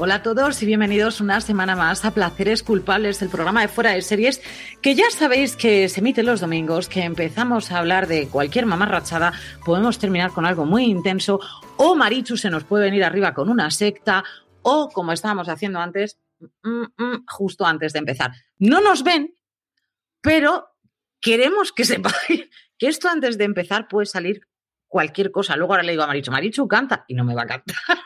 Hola a todos y bienvenidos una semana más a Placeres Culpables, el programa de fuera de series, que ya sabéis que se emite los domingos, que empezamos a hablar de cualquier mamarrachada, podemos terminar con algo muy intenso, o Marichu se nos puede venir arriba con una secta, o como estábamos haciendo antes, mm, mm, justo antes de empezar. No nos ven, pero queremos que sepáis que esto antes de empezar puede salir cualquier cosa. Luego ahora le digo a Marichu, Marichu canta y no me va a cantar.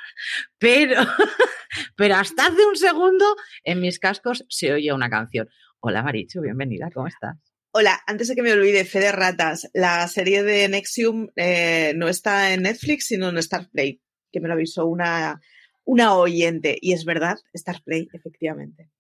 Pero, pero hasta hace un segundo en mis cascos se oye una canción. Hola Marichu, bienvenida, ¿cómo estás? Hola, antes de que me olvide, Fede Ratas, la serie de Nexium eh, no está en Netflix, sino en Starplay, que me lo avisó una, una oyente. Y es verdad, Starplay, efectivamente.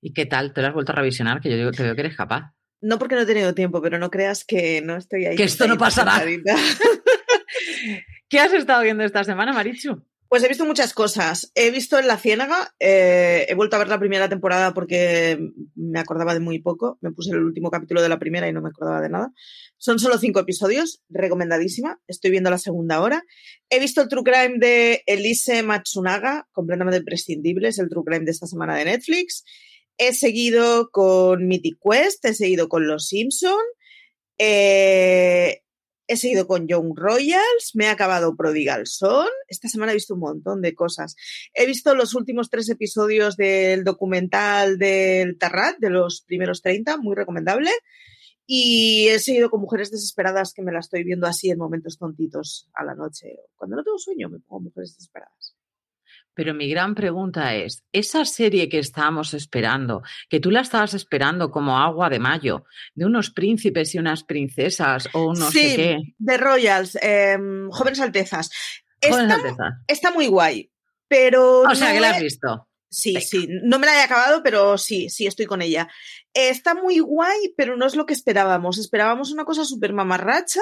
¿Y qué tal? ¿Te lo has vuelto a revisionar? Que yo te veo que eres capaz. No porque no he tenido tiempo, pero no creas que no estoy ahí. Que esto no pasará. ¿Qué has estado viendo esta semana, Marichu? Pues he visto muchas cosas. He visto en La Ciénaga, eh, he vuelto a ver la primera temporada porque me acordaba de muy poco. Me puse el último capítulo de la primera y no me acordaba de nada. Son solo cinco episodios, recomendadísima. Estoy viendo la segunda hora. He visto el True Crime de Elise Matsunaga, completamente prescindible, es el True Crime de esta semana de Netflix. He seguido con Mythic Quest, he seguido con Los Simpson. Eh, He seguido con Young Royals, me he acabado Prodigal Son. Esta semana he visto un montón de cosas. He visto los últimos tres episodios del documental del Tarrat, de los primeros 30, muy recomendable. Y he seguido con Mujeres Desesperadas, que me la estoy viendo así en momentos tontitos a la noche. Cuando no tengo sueño, me pongo Mujeres Desesperadas. Pero mi gran pregunta es, esa serie que estábamos esperando, que tú la estabas esperando como agua de mayo, de unos príncipes y unas princesas o no sé qué. de Royals, em, Jóvenes Altezas. Jóvenes está, Altezas. está muy guay, pero... O sea, no que la has visto. Sí, Venga. sí, no me la he acabado, pero sí, sí, estoy con ella. Está muy guay, pero no es lo que esperábamos. Esperábamos una cosa súper mamarracha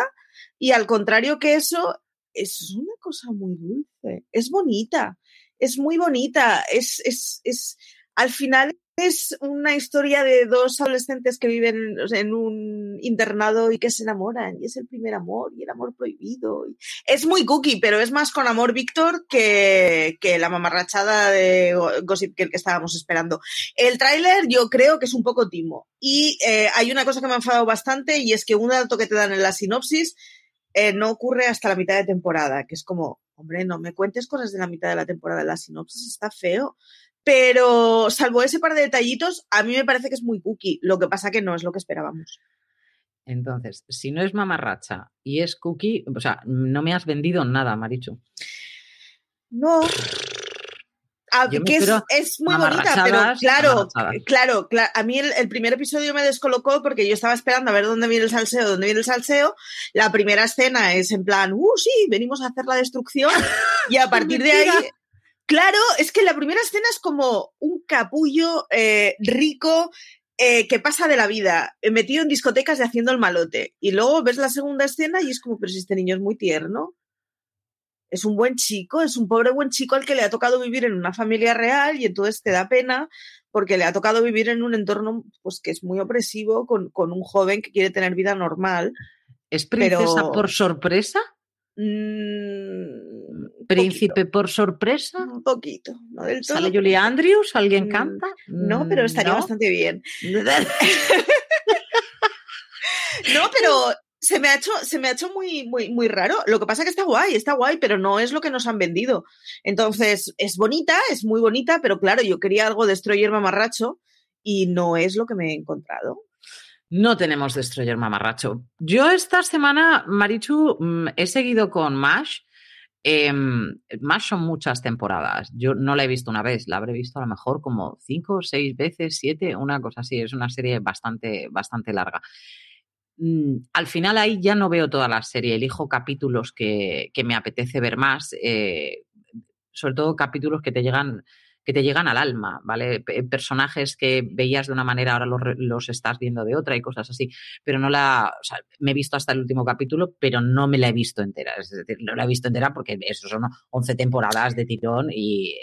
y al contrario que eso, es una cosa muy dulce. Es bonita, es muy bonita. Es, es, es, al final es una historia de dos adolescentes que viven en un internado y que se enamoran y es el primer amor y el amor prohibido. Es muy cookie, pero es más con amor Víctor que, que la mamarrachada de Go- Gossip que estábamos esperando. El tráiler yo creo que es un poco timo y eh, hay una cosa que me ha enfadado bastante y es que un dato que te dan en la sinopsis eh, no ocurre hasta la mitad de temporada, que es como, hombre, no me cuentes cosas de la mitad de la temporada, la sinopsis está feo. Pero salvo ese par de detallitos, a mí me parece que es muy cookie. Lo que pasa que no es lo que esperábamos. Entonces, si no es mamarracha y es cookie, o sea, no me has vendido nada, Marichu. No. Ah, que es, muy bonita, pero claro, claro, claro, a mí el, primer episodio me descolocó porque yo estaba esperando a ver dónde viene el salseo, dónde viene el salseo. La primera escena es en plan, uh, sí, venimos a hacer la destrucción. y a partir de ahí, claro, es que la primera escena es como un capullo eh, rico eh, que pasa de la vida, eh, metido en discotecas y haciendo el malote. Y luego ves la segunda escena y es como, pero si este niño es muy tierno es un buen chico, es un pobre buen chico al que le ha tocado vivir en una familia real y entonces te da pena porque le ha tocado vivir en un entorno pues que es muy opresivo con, un joven que quiere tener vida normal. ¿Es princesa por sorpresa? Mm, ¿Príncipe por sorpresa? Un poquito, no del todo. ¿Sale Julia Andrews? ¿Alguien mm, canta? No, pero estaría bastante bien. no, pero se me ha hecho, se me ha hecho muy, muy, muy raro. Lo que pasa es que está guay, está guay, pero no es lo que nos han vendido. Entonces, es bonita, es muy bonita, pero claro, yo quería algo Destroyer mamarracho y no es lo que me he encontrado. No tenemos Destroyer mamarracho. Yo esta semana, Marichu, mm, he seguido con Mash. Em, Mash son muchas temporadas. Yo no la he visto una vez, la habré visto a lo mejor como cinco, seis veces, siete, una cosa así. Es una serie bastante, bastante larga. Mm, al final ahí ya no veo toda la serie, elijo capítulos que, me apetece ver más, eh, sobre todo capítulos que te llegan que te llegan al alma, ¿vale? personajes que veías de una manera, ahora los, estás viendo de otra y cosas así. Pero no la. O sea, me he visto hasta el último capítulo, pero no me la he visto entera. Es decir, no la he visto entera porque eso son 11 temporadas de tirón y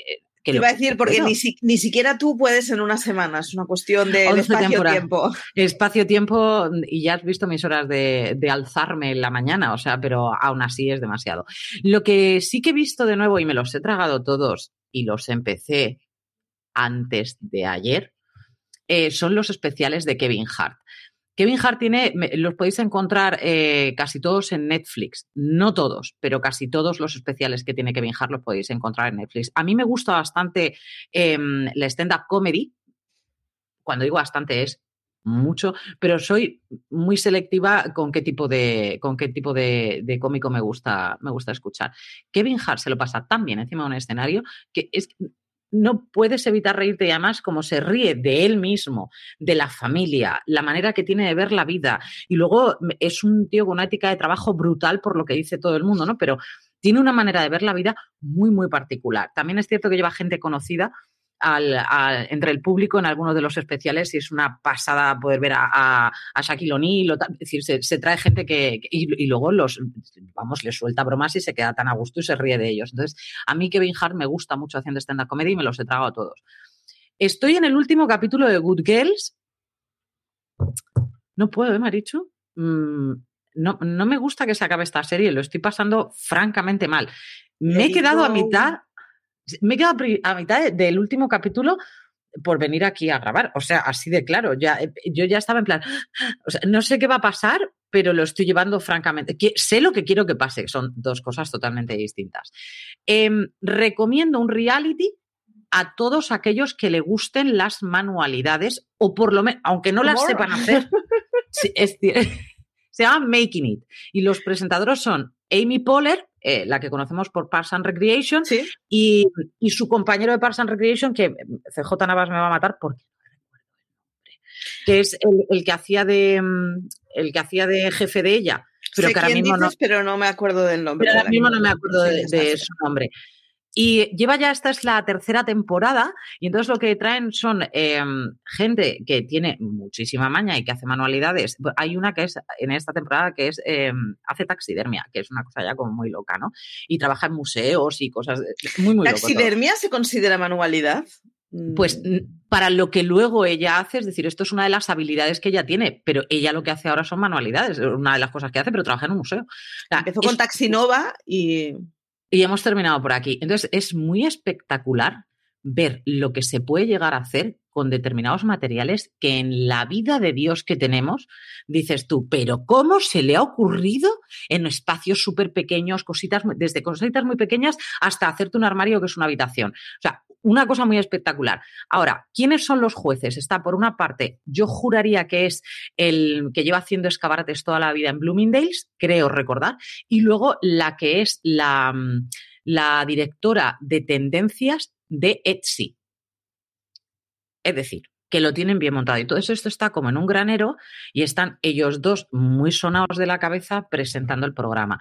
te iba a decir, porque ni, siquiera tú puedes en una semana, es una cuestión de, espacio-tiempo. Espacio-tiempo, y ya has visto mis horas de, alzarme en la mañana, o sea, pero aún así es demasiado. Lo que sí que he visto de nuevo, y me los he tragado todos, y los empecé antes de ayer, eh, son los especiales de Kevin Hart. Kevin Hart tiene, los podéis encontrar eh, casi todos en Netflix. No todos, pero casi todos los especiales que tiene Kevin Hart los podéis encontrar en Netflix. A mí me gusta bastante em, la stand-up comedy. Cuando digo bastante es mucho, pero soy muy selectiva con qué tipo de, con qué tipo de, cómico me gusta, me gusta escuchar. Kevin Hart se lo pasa tan bien encima de un escenario que es, no puedes evitar reírte y además como se ríe de él mismo, de la familia, la manera que tiene de ver la vida. Y luego es un tío con una ética de trabajo brutal por lo que dice todo el mundo, ¿no? Pero tiene una manera de ver la vida muy, muy particular. También es cierto que lleva gente conocida al, entre el público en algunos de los especiales y es una pasada poder ver a, a, Shaquille O'Neal. Es decir, se, trae gente que. Y, luego los. Vamos, le suelta bromas y se queda tan a gusto y se ríe de ellos. Entonces, a mí Kevin Hart me gusta mucho haciendo stand-up comedy y me los he tragado a todos. Estoy en el último capítulo de Good Girls. No puedo, ¿eh, Marichu? Mm, no, no me gusta que se acabe esta serie, lo estoy pasando francamente mal. Me he quedado a mitad me he quedado a mitad del último capítulo por venir aquí a grabar. O sea, así de claro. Ya, eh, yo ya estaba en plan, o sea, no sé qué va a pasar, pero lo estoy llevando francamente. sé lo que quiero que pase, son dos cosas totalmente distintas. Em, recomiendo un reality a todos aquellos que le gusten las manualidades, o por lo menos, aunque no las sepan hacer, se llama Making It. Y los presentadores son Amy Poehler, eh, la que conocemos por Parks and Recreation, y, su compañero de Parks and Recreation, que CJ Navas me va a matar porque que es el, que hacía de mm, el que hacía de jefe de ella. Pero que ahora mismo no, pero no me acuerdo del nombre. Pero ahora mismo no me acuerdo de su nombre. Y lleva ya, esta es la tercera temporada, y entonces lo que traen son em, gente que tiene muchísima maña y que hace manualidades. Hay una que es, en esta temporada, que es, em, hace taxidermia, que es una cosa ya como muy loca, ¿no? Y trabaja en museos y cosas muy, muy ¿Taxidermia se considera manualidad? Pues mm. para lo que luego ella hace, es decir, esto es una de las habilidades que ella tiene, pero ella lo que hace ahora son manualidades, una de las cosas que hace, pero trabaja en un museo. Empezó con Taxinova y y hemos terminado por aquí. Entonces, es muy espectacular ver lo que se puede llegar a hacer con determinados materiales que en la vida de Dios que tenemos, dices tú, pero ¿cómo se le ha ocurrido en espacios súper pequeños, cositas, desde cositas muy pequeñas hasta hacerte un armario que es una habitación? O sea, una cosa muy espectacular. Ahora, ¿quiénes son los jueces? Está por una parte, yo juraría que es el que lleva haciendo escabarates toda la vida en Bloomingdale's, creo recordar, y luego la que es la, la directora de tendencias de Etsy. Es decir, que lo tienen bien montado. Y todo esto está como en un granero y están ellos dos muy sonados de la cabeza presentando el programa.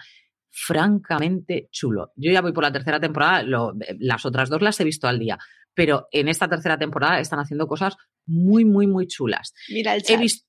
Francamente chulo. Yo ya voy por la tercera temporada, las otras dos las he visto al día, pero en esta tercera temporada están haciendo cosas muy, muy, muy chulas. Mira el chat. He visto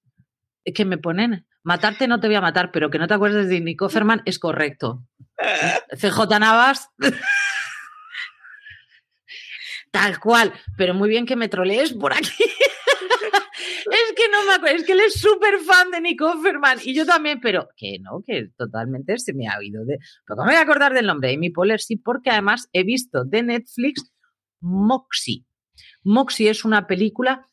que me ponen, matarte no te voy a matar, pero que no te acuerdes de Nico Ferman es correcto. CJ Navas. Tal cual, pero muy bien que me trolees por aquí. es que no me acuerdo, es que él es súper fan de Nico Offerman y yo también, pero que no, que totalmente se me ha oído de. Pero no voy a acordar del nombre, Amy Poehler sí, porque además he visto de Netflix Moxie. Moxie es una película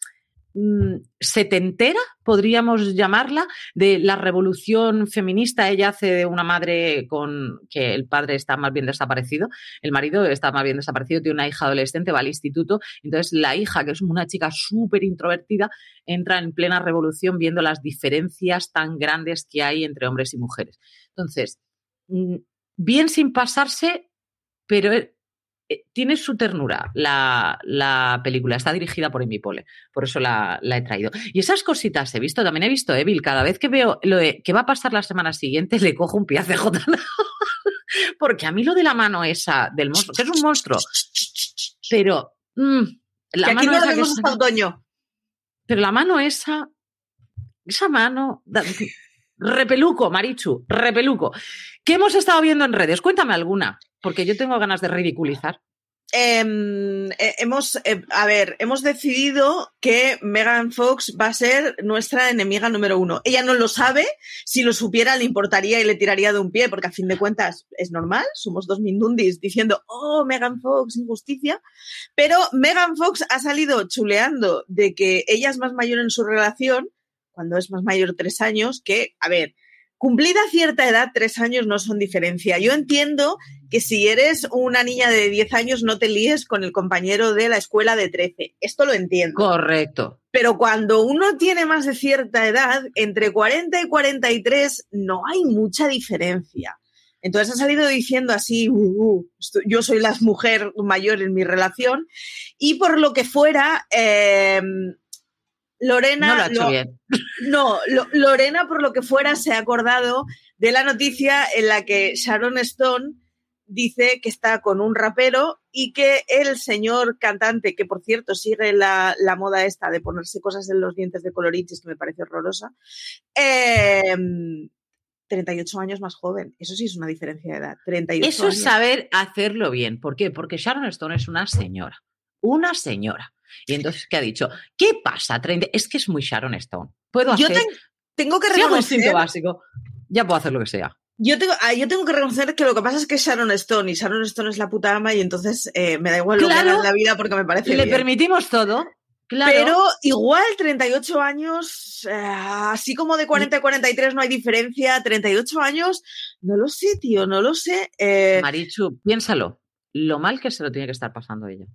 Mm, setentera, podríamos llamarla, de la revolución feminista. Ella hace de una madre con que el padre está más bien desaparecido, el marido está más bien desaparecido, tiene una hija adolescente, va al instituto. Entonces, la hija, que es una chica súper introvertida, entra en plena revolución viendo las diferencias tan grandes que hay entre hombres y mujeres. Entonces, mm, bien sin pasarse, pero tiene su ternura la, película, está dirigida por Amy Pole, por eso la, he traído. Y esas cositas he visto, también he visto Evil, cada vez que veo lo de que va a pasar la semana siguiente le cojo un pie a CJ. Porque a mí lo de la mano esa del monstruo, que es un monstruo, pero mm, la mano aquí no esa hasta otoño. Pero la mano esa, esa mano, repeluco, Marichu, repeluco. ¿Qué hemos estado viendo en redes? Cuéntame alguna. Porque yo tengo ganas de ridiculizar. Em, eh, hemos, eh, a ver, hemos decidido que Megan Fox va a ser nuestra enemiga número uno. Ella no lo sabe, si lo supiera le importaría y le tiraría de un pie, porque a fin de cuentas es normal, somos dos mindundis diciendo, oh, Megan Fox, injusticia. Pero Megan Fox ha salido chuleando de que ella es más mayor en su relación, cuando es más mayor tres años, que, a ver, Cumplida cierta edad, tres años no son diferencia. Yo entiendo que si eres una niña de 10 años no te líes con el compañero de la escuela de 13. Esto lo entiendo. Correcto. Pero cuando uno tiene más de cierta edad, entre 40 y 43 no hay mucha diferencia. Entonces ha salido diciendo así, uh, uh, yo soy la mujer mayor en mi relación y por lo que fuera, em, Lorena. No bien. No, Lorena, por lo que fuera, se ha acordado de la noticia en la que Sharon Stone dice que está con un rapero y que el señor cantante, que por cierto sigue la, moda esta de ponerse cosas en los dientes de coloriches, que me parece horrorosa, 38 em, años más joven. Eso sí es una diferencia de edad. 38 Eso es saber hacerlo bien. ¿Por qué? Porque Sharon Stone es una señora. Una señora. Y entonces, ¿qué ha dicho? ¿Qué pasa? Es que es muy Sharon Stone. Puedo hacer... Yo tengo que reconocer... Si básico, ya puedo hacer lo que sea. Yo tengo, ah, yo tengo que reconocer que lo que pasa es que es Sharon Stone y Sharon Stone es la puta ama y entonces eh, me da igual lo que haga en la vida porque me parece Le permitimos todo. Claro. Pero igual 38 años, eh, así como de 40 a 43 no hay diferencia, 38 años, no lo sé, tío, no lo sé. Eh. Marichu, piénsalo, lo mal que se lo tiene que estar pasando ella.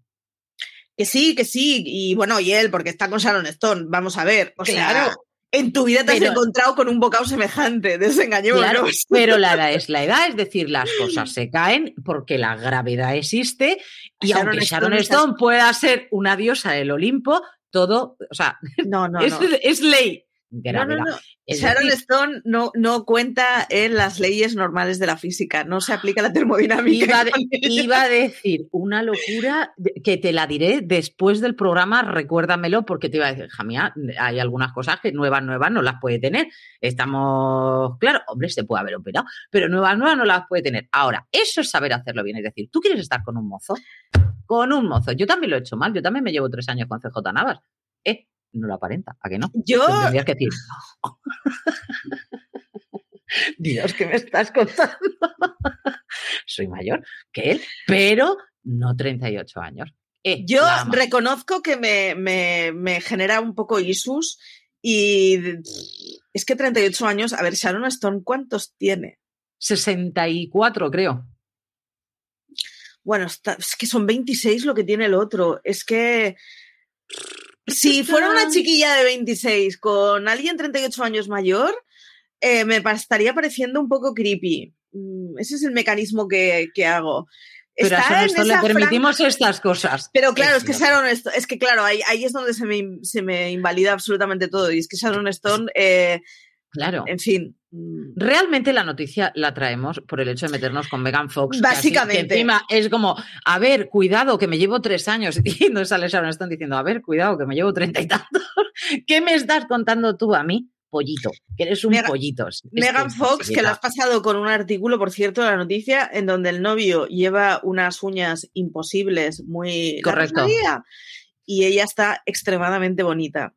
Que sí, que sí. Y bueno, y él, porque está con Sharon Stone. Vamos a ver. O sea, en tu vida te has encontrado con un bocado semejante. Desengañémonos. Claro, pero la edad es la edad, es decir, las cosas se caen porque la gravedad existe. Y aunque Sharon Stone, pueda ser una diosa del Olimpo, todo, o sea, no, no, es, es ley. No, no, no. Sharon Stone no, no cuenta en las leyes normales de la física, no se aplica la termodinámica. Iba, a decir una locura que te la diré después del programa, recuérdamelo, porque te iba a decir, Jamia, hay algunas cosas que nuevas, nuevas no las puede tener. Estamos, claro, hombre, se puede haber operado, pero nuevas, nuevas no las puede tener. Ahora, eso es saber hacerlo bien, es decir, tú quieres estar con un mozo, con un mozo. Yo también lo he hecho mal, yo también me llevo tres años con CJ Navas. Eh, no lo aparenta, ¿a qué no? Yo. Tendrías que decir. Dios, ¿qué me estás contando? Soy mayor que él, pero no 38 años. Eh, Yo reconozco que me, me- me genera un poco isus y es que 38 años, a ver, Sharon Stone, ¿cuántos tiene? 64, creo. Bueno, está- es que son 26 lo que tiene el otro. Es que si fuera una chiquilla de 26 con alguien 38 años mayor, eh, me estaría pareciendo un poco creepy. Mm, Ese es el mecanismo que, que hago. Pero a Está Sharon en Stone le permitimos franja- estas cosas. Pero claro, es que. Sharon Stone, es que claro, ahí, ahí es donde se me, se me invalida absolutamente todo. Y es que Sharon Stone, eh, Claro. en fin. Mm, Realmente la noticia la traemos por el hecho de meternos con Megan Fox. así- Básicamente. que encima es como, a ver, cuidado, que me llevo tres años. Y entonces sale Sharon Stone diciendo, a ver, cuidado, que me llevo treinta y tantos. ¿Qué me estás contando tú a mí? Pollito, que eres un Mega- pollito. Megan Fox, que lo has pasado con un artículo, por cierto, de la noticia, en donde el novio lleva unas uñas imposibles, muy Correcto. Y ella está extremadamente bonita.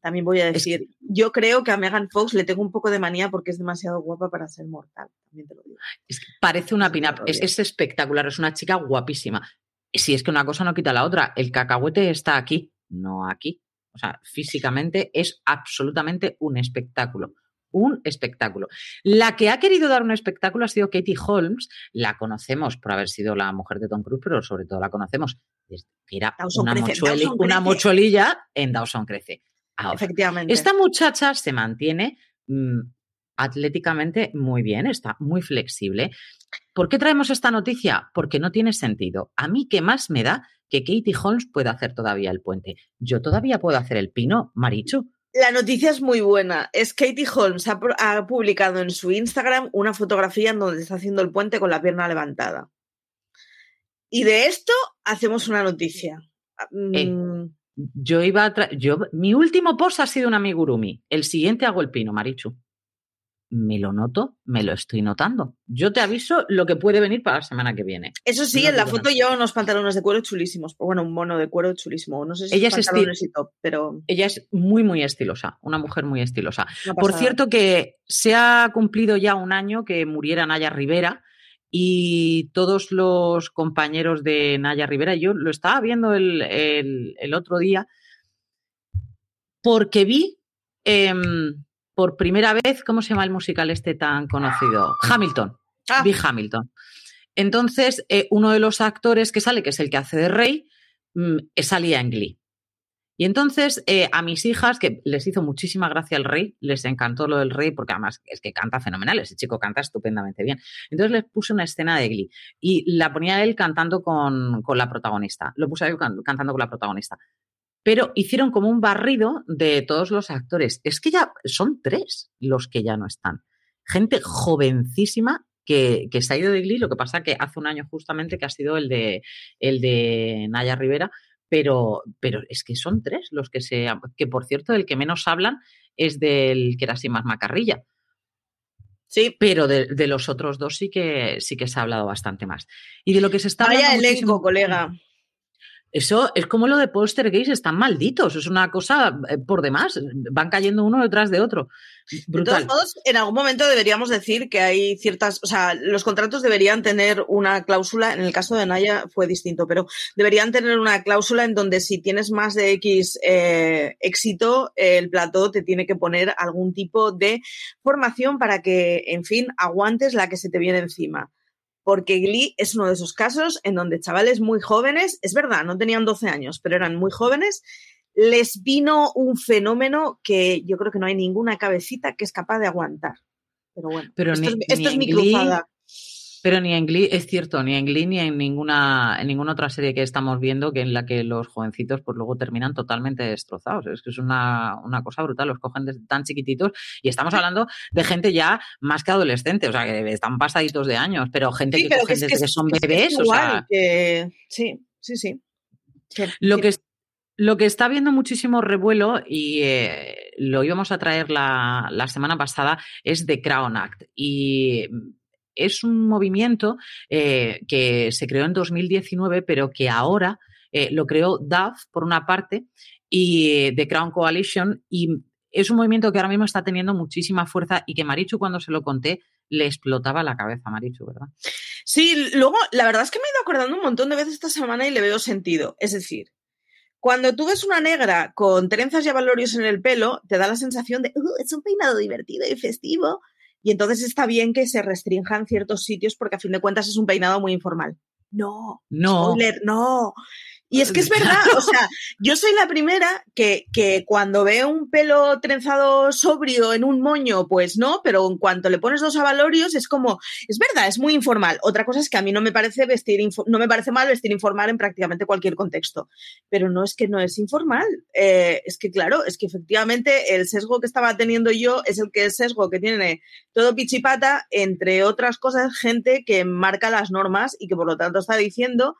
También voy a Es decir, yo creo que a Megan Fox le tengo un poco de manía porque es demasiado guapa para ser mortal. También te lo digo. Es que parece una Es pin una es, es espectacular, es una chica guapísima. Si es que una cosa no quita la otra, el cacahuete está aquí, no aquí. O sea, físicamente es absolutamente un espectáculo. Un espectáculo. La que ha querido dar un espectáculo ha sido Katie Holmes. La conocemos por haber sido la mujer de Tom Cruise, pero sobre todo la conocemos desde que era Dawson una, Crece, mochueli- Dawson una Crece. mochuelilla en Dawson Crece. Ahora, Efectivamente. esta muchacha se mantiene mm, atléticamente muy bien, está muy flexible. ¿Por qué traemos esta noticia? Porque no tiene sentido. A mí, ¿qué más me da que Katie Holmes pueda hacer todavía el puente? Yo todavía puedo hacer el pino, Marichu. La noticia es muy buena. Es Katie Holmes ha publicado en su Instagram una fotografía en donde está haciendo el puente con la pierna levantada. Y de esto hacemos una noticia. Eh. Mm, Yo iba a tra- yo Mi último post ha sido un amigurumi. El siguiente hago el pino, Marichu. Me lo noto, me lo estoy notando. Yo te aviso lo que puede venir para la semana que viene. Eso sí, No en la foto nada. lleva unos pantalones de cuero chulísimos. Bueno, un mono de cuero chulísimo. No sé si Ella es pantalones y top, pero. Ella es muy, muy estilosa, una mujer muy estilosa. Por cierto, que se ha cumplido ya un año que muriera Naya Rivera y todos los compañeros de Naya Rivera, yo lo estaba viendo el, el- el otro día, porque vi em, por primera vez, ¿cómo se llama el musical este tan conocido? Hamilton. Ah, Vi Hamilton. Entonces, eh, uno de los actores que sale, que es el que hace de rey, mm, eh, salía en Glee. Y entonces eh, a mis hijas, que les hizo muchísima gracia el rey, les encantó lo del rey, porque además es que canta fenomenal, ese chico canta estupendamente bien. Entonces les puse una escena de Glee y la ponía él cantando con, con la protagonista. Lo puse a él can- cantando con la protagonista. Pero hicieron como un barrido de todos los actores. Es que ya son tres los que ya no están. Gente jovencísima que, que se ha ido de Glee, lo que pasa que hace un año justamente que ha sido el de, el de Naya Rivera, pero, pero es que son tres los que se... que por cierto, el que menos hablan es del que era así más macarrilla, sí. pero de, de los otros dos sí que, sí que se ha hablado bastante más. Y de lo que se está Vaya hablando elenco, muchísimo- colega. Eso es como lo de Poltergeist, están malditos, es una cosa eh, por demás, van cayendo uno detrás de otro. De todos modos, en algún momento deberíamos decir que hay ciertas, o sea, los contratos deberían tener una cláusula, en el caso de Naya fue distinto, pero deberían tener una cláusula en donde si tienes más de X eh, éxito, el plató te tiene que poner algún tipo de formación para que, en fin, aguantes la que se te viene encima. Porque Glee es uno de esos casos en donde chavales muy jóvenes, es verdad, no tenían 12 años, pero eran muy jóvenes, les vino un fenómeno que yo creo que no hay ninguna cabecita que es capaz de aguantar. Pero bueno, Pero esto, ni- es, esto ni es en mi Glee, cruzada. Pero ni en Glee, es cierto, ni en Glee ni en ninguna, en ninguna otra serie que estamos viendo que en la que los jovencitos pues luego terminan totalmente destrozados. Es que es una, una cosa brutal, los cogen desde tan chiquititos y estamos hablando de gente ya más que adolescente, o sea, que están pasaditos de años, pero gente Sí, que pero cogen es desde que, son que bebés, o sea, que- Sí, sí, sí. Lo que- lo que está habiendo muchísimo revuelo, y eh, lo íbamos a traer la, la semana pasada, es The Crown Act. Y es un movimiento eh, que se creó en 2019, pero que ahora eh, lo creó DAF, por una parte, y eh, The Crown Coalition, y es un movimiento que ahora mismo está teniendo muchísima fuerza y que Marichu, cuando se lo conté, le explotaba la cabeza Marichu, ¿verdad? Sí, luego, la verdad es que me he ido acordando un montón de veces esta semana y le veo sentido. Es decir, cuando tú ves una negra con trenzas y avalorios en el pelo, te da la sensación de, uh, es un peinado divertido y festivo. Y entonces está bien que se restrinjan ciertos sitios porque a fin de cuentas es un peinado muy informal. No, no, spoiler, no. Y es que es verdad, o sea, yo soy la primera que, que, cuando veo un pelo trenzado sobrio en un moño, pues no, pero en cuanto le pones dos avalorios es como, es verdad, es muy informal. Otra cosa es que a mí no me parece vestir, no me parece mal vestir informal en prácticamente cualquier contexto, pero no es que no es informal. Eh, es que claro, es que efectivamente el sesgo que estaba teniendo yo es el que es sesgo que tiene todo pichipata, entre otras cosas, gente que marca las normas y que por lo tanto está diciendo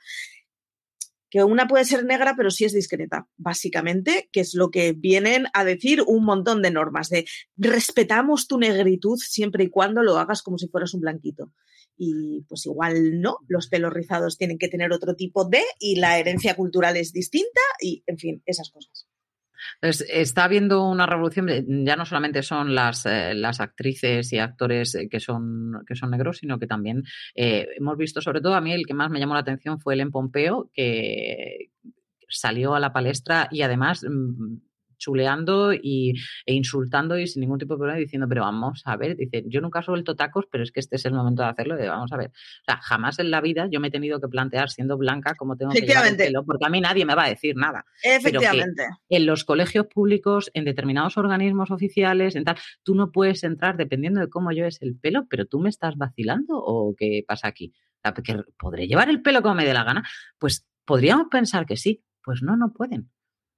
que una puede ser negra, pero sí es discreta, básicamente, que es lo que vienen a decir un montón de normas, de respetamos tu negritud siempre y cuando lo hagas como si fueras un blanquito. Y pues igual no, los pelos rizados tienen que tener otro tipo de, y la herencia cultural es distinta, y en fin, esas cosas está habiendo una revolución, ya no solamente son las, eh, las actrices y actores eh, que son, que son negros, sino que también eh, hemos visto, sobre todo a mí el que más me llamó la atención fue el Pompeo, que salió a la palestra y además mm, chuleando y, e insultando y sin ningún tipo de problema diciendo, pero vamos a ver, dice, yo nunca he suelto tacos, pero es que este es el momento de hacerlo, de, vamos a ver. O sea, jamás en la vida yo me he tenido que plantear siendo blanca cómo tengo que llevar el pelo, porque a mí nadie me va a decir nada. Efectivamente. en los colegios públicos, en determinados organismos oficiales, en tal, tú no puedes entrar dependiendo de cómo lleves el pelo, pero tú me estás vacilando o qué pasa aquí. Sea, ¿podré llevar el pelo como me dé la gana? Pues podríamos pensar que sí. Pues no, no pueden.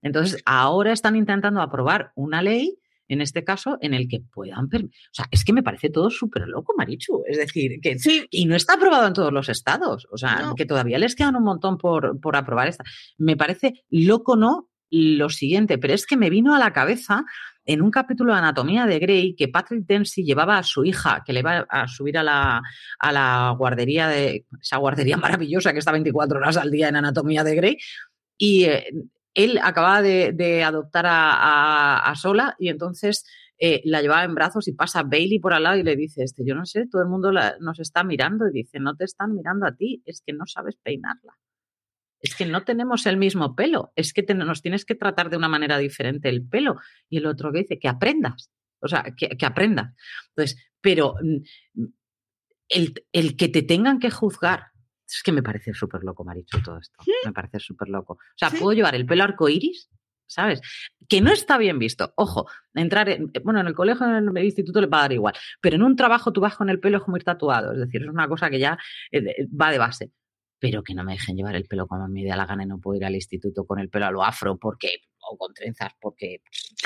Entonces, ahora están intentando aprobar una ley, en este caso, en el que puedan... O sea, es que me parece todo súper loco, Marichu. Es decir, que... Sí. Y no está aprobado en todos los estados. O sea, que todavía les quedan un montón por, por aprobar esta. Me parece loco, ¿no? Lo siguiente, pero es que me vino a la cabeza en un capítulo de Anatomía de Grey que Patrick Dempsey llevaba a su hija, que le iba a subir a la, a la guardería de esa guardería maravillosa que está 24 horas al día en Anatomía de Grey. Y eh, él acababa de, adoptar a, Sola y entonces eh, la llevaba en brazos y pasa Bailey por al lado y le dice, este, yo no sé, todo el mundo nos está mirando y dice, no te están mirando a ti, es que no sabes peinarla. Es que no tenemos el mismo pelo, es que nos tienes que tratar de una manera diferente el pelo. Y el otro que dice, que aprendas, o sea, que, que aprendas. Entonces, pero mm, el, el que te tengan que juzgar es que me parece súper loco, Marichu, todo esto. Me parece súper loco. O sea, puedo llevar el pelo arcoíris, ¿sabes? Que no está bien visto. Ojo, entrar en, eh, bueno, en el colegio, en el instituto le va a dar igual, pero en un trabajo tú vas con el pelo como ir tatuado, es decir, es una cosa que ya eh, va de base. Pero que no me dejen llevar el pelo como me dé la gana y no puedo ir al instituto con el pelo a lo afro porque o con trenzas porque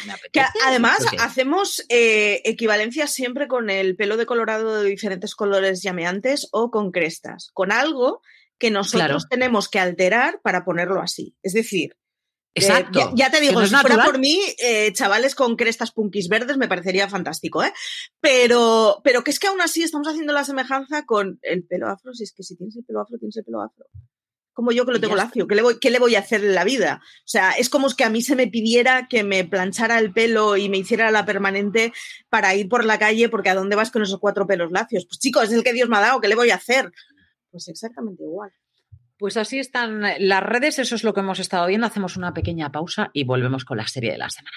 me apetece. además hacemos eh, equivalencia siempre con el pelo de colorado de diferentes colores llameantes o con crestas, con algo que nosotros tenemos que alterar para ponerlo así. Es decir, eh, Exacto. ya, te digo, si fuera por mí, eh, chavales con crestas punkis verdes me parecería fantástico, ¿eh? Pero, pero que es que aún así estamos haciendo la semejanza con el pelo afro, si es que si tienes el pelo afro, tienes el pelo afro como yo que lo tengo lacio, ¿qué le, voy, ¿qué le voy a hacer en la vida? O sea, es como que a mí se me pidiera que me planchara el pelo y me hiciera la permanente para ir por la calle, porque ¿a dónde vas con esos cuatro pelos lacios? Pues chicos, es el que Dios me ha dado, ¿qué le voy a hacer? Pues exactamente igual. Pues así están las redes, eso es lo que hemos estado viendo. Hacemos una pequeña pausa y volvemos con la serie de la semana.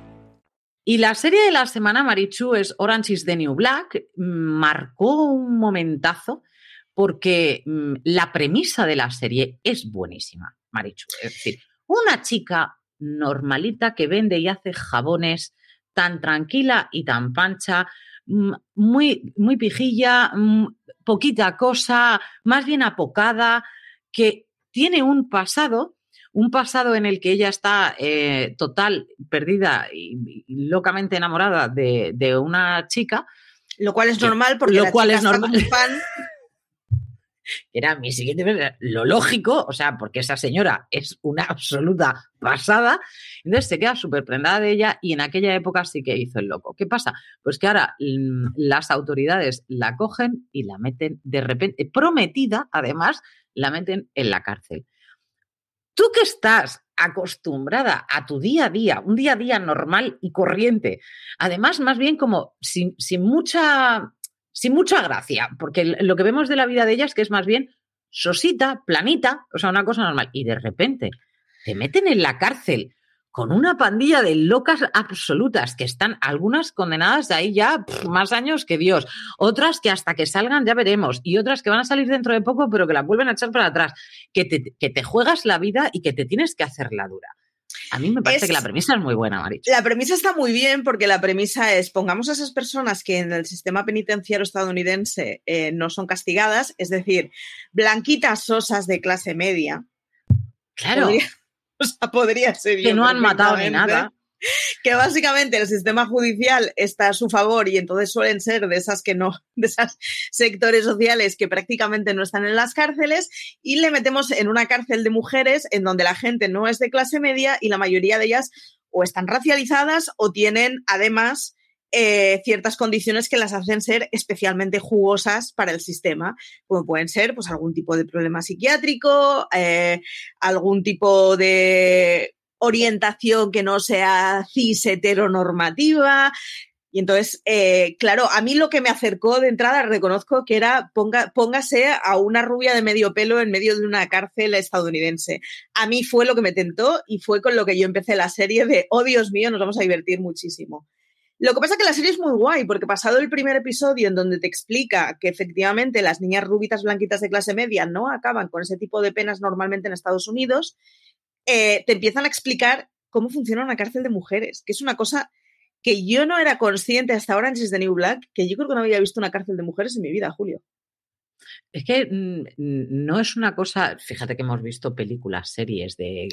Y la serie de la semana, Marichu, es Orange is the New Black. Marcó un momentazo porque mm, la premisa de la serie es buenísima, Marichu. Es decir, una chica normalita que vende y hace jabones tan tranquila y tan pancha, mm, muy, muy pijilla, mm, poquita cosa, más bien apocada, que tiene un pasado, un pasado en el que ella está eh, total, perdida y, locamente enamorada de, de, una chica. Lo cual es normal porque lo cual es normal. Fan. Era mi siguiente lo lógico, o sea, porque esa señora es una absoluta pasada, entonces se queda súper prendada de ella y en aquella época sí que hizo el loco. ¿Qué pasa? Pues que ahora mm, las autoridades la cogen y la meten de repente, prometida además, la meten en la cárcel. Tú que estás acostumbrada a tu día a día, un día a día normal y corriente, además más bien como sin, mucha sin mucha gracia, porque lo que vemos de la vida de ella es que es más bien sosita, planita, o sea, una cosa normal. Y de repente te meten en la cárcel con una pandilla de locas absolutas que están algunas condenadas de ahí ya más años que Dios, otras que hasta que salgan ya veremos y otras que van a salir dentro de poco pero que la vuelven a echar para atrás, que te, que te juegas la vida y que te tienes que hacer la dura. A mí me parece que la premisa es muy buena, Maricha. La premisa está muy bien porque la premisa es, pongamos a esas personas que en el sistema penitenciario estadounidense eh, no son castigadas, es decir, blanquitas sosas de clase media. Claro. Podría, o sea, podría ser. Que no han matado ni nada que básicamente el sistema judicial está a su favor y entonces suelen ser de esas que no, de esos sectores sociales que prácticamente no están en las cárceles y le metemos en una cárcel de mujeres en donde la gente no es de clase media y la mayoría de ellas o están racializadas o tienen además eh, ciertas condiciones que las hacen ser especialmente jugosas para el sistema, como pueden ser pues algún tipo de problema psiquiátrico, eh, algún tipo de orientación que no sea cis heteronormativa. Y entonces, eh, claro, a mí lo que me acercó de entrada, reconozco que era póngase a una rubia de medio pelo en medio de una cárcel estadounidense. A mí fue lo que me tentó y fue con lo que yo empecé la serie de, oh Dios mío, nos vamos a divertir muchísimo. Lo que pasa es que la serie es muy guay, porque pasado el primer episodio en donde te explica que efectivamente las niñas rubitas blanquitas de clase media no acaban con ese tipo de penas normalmente en Estados Unidos, eh, te empiezan a explicar cómo funciona una cárcel de mujeres, que es una cosa que yo no era consciente hasta ahora en the New Black, que yo creo que no había visto una cárcel de mujeres en mi vida, Julio. Es que mm, no es una cosa, fíjate que hemos visto películas, series de...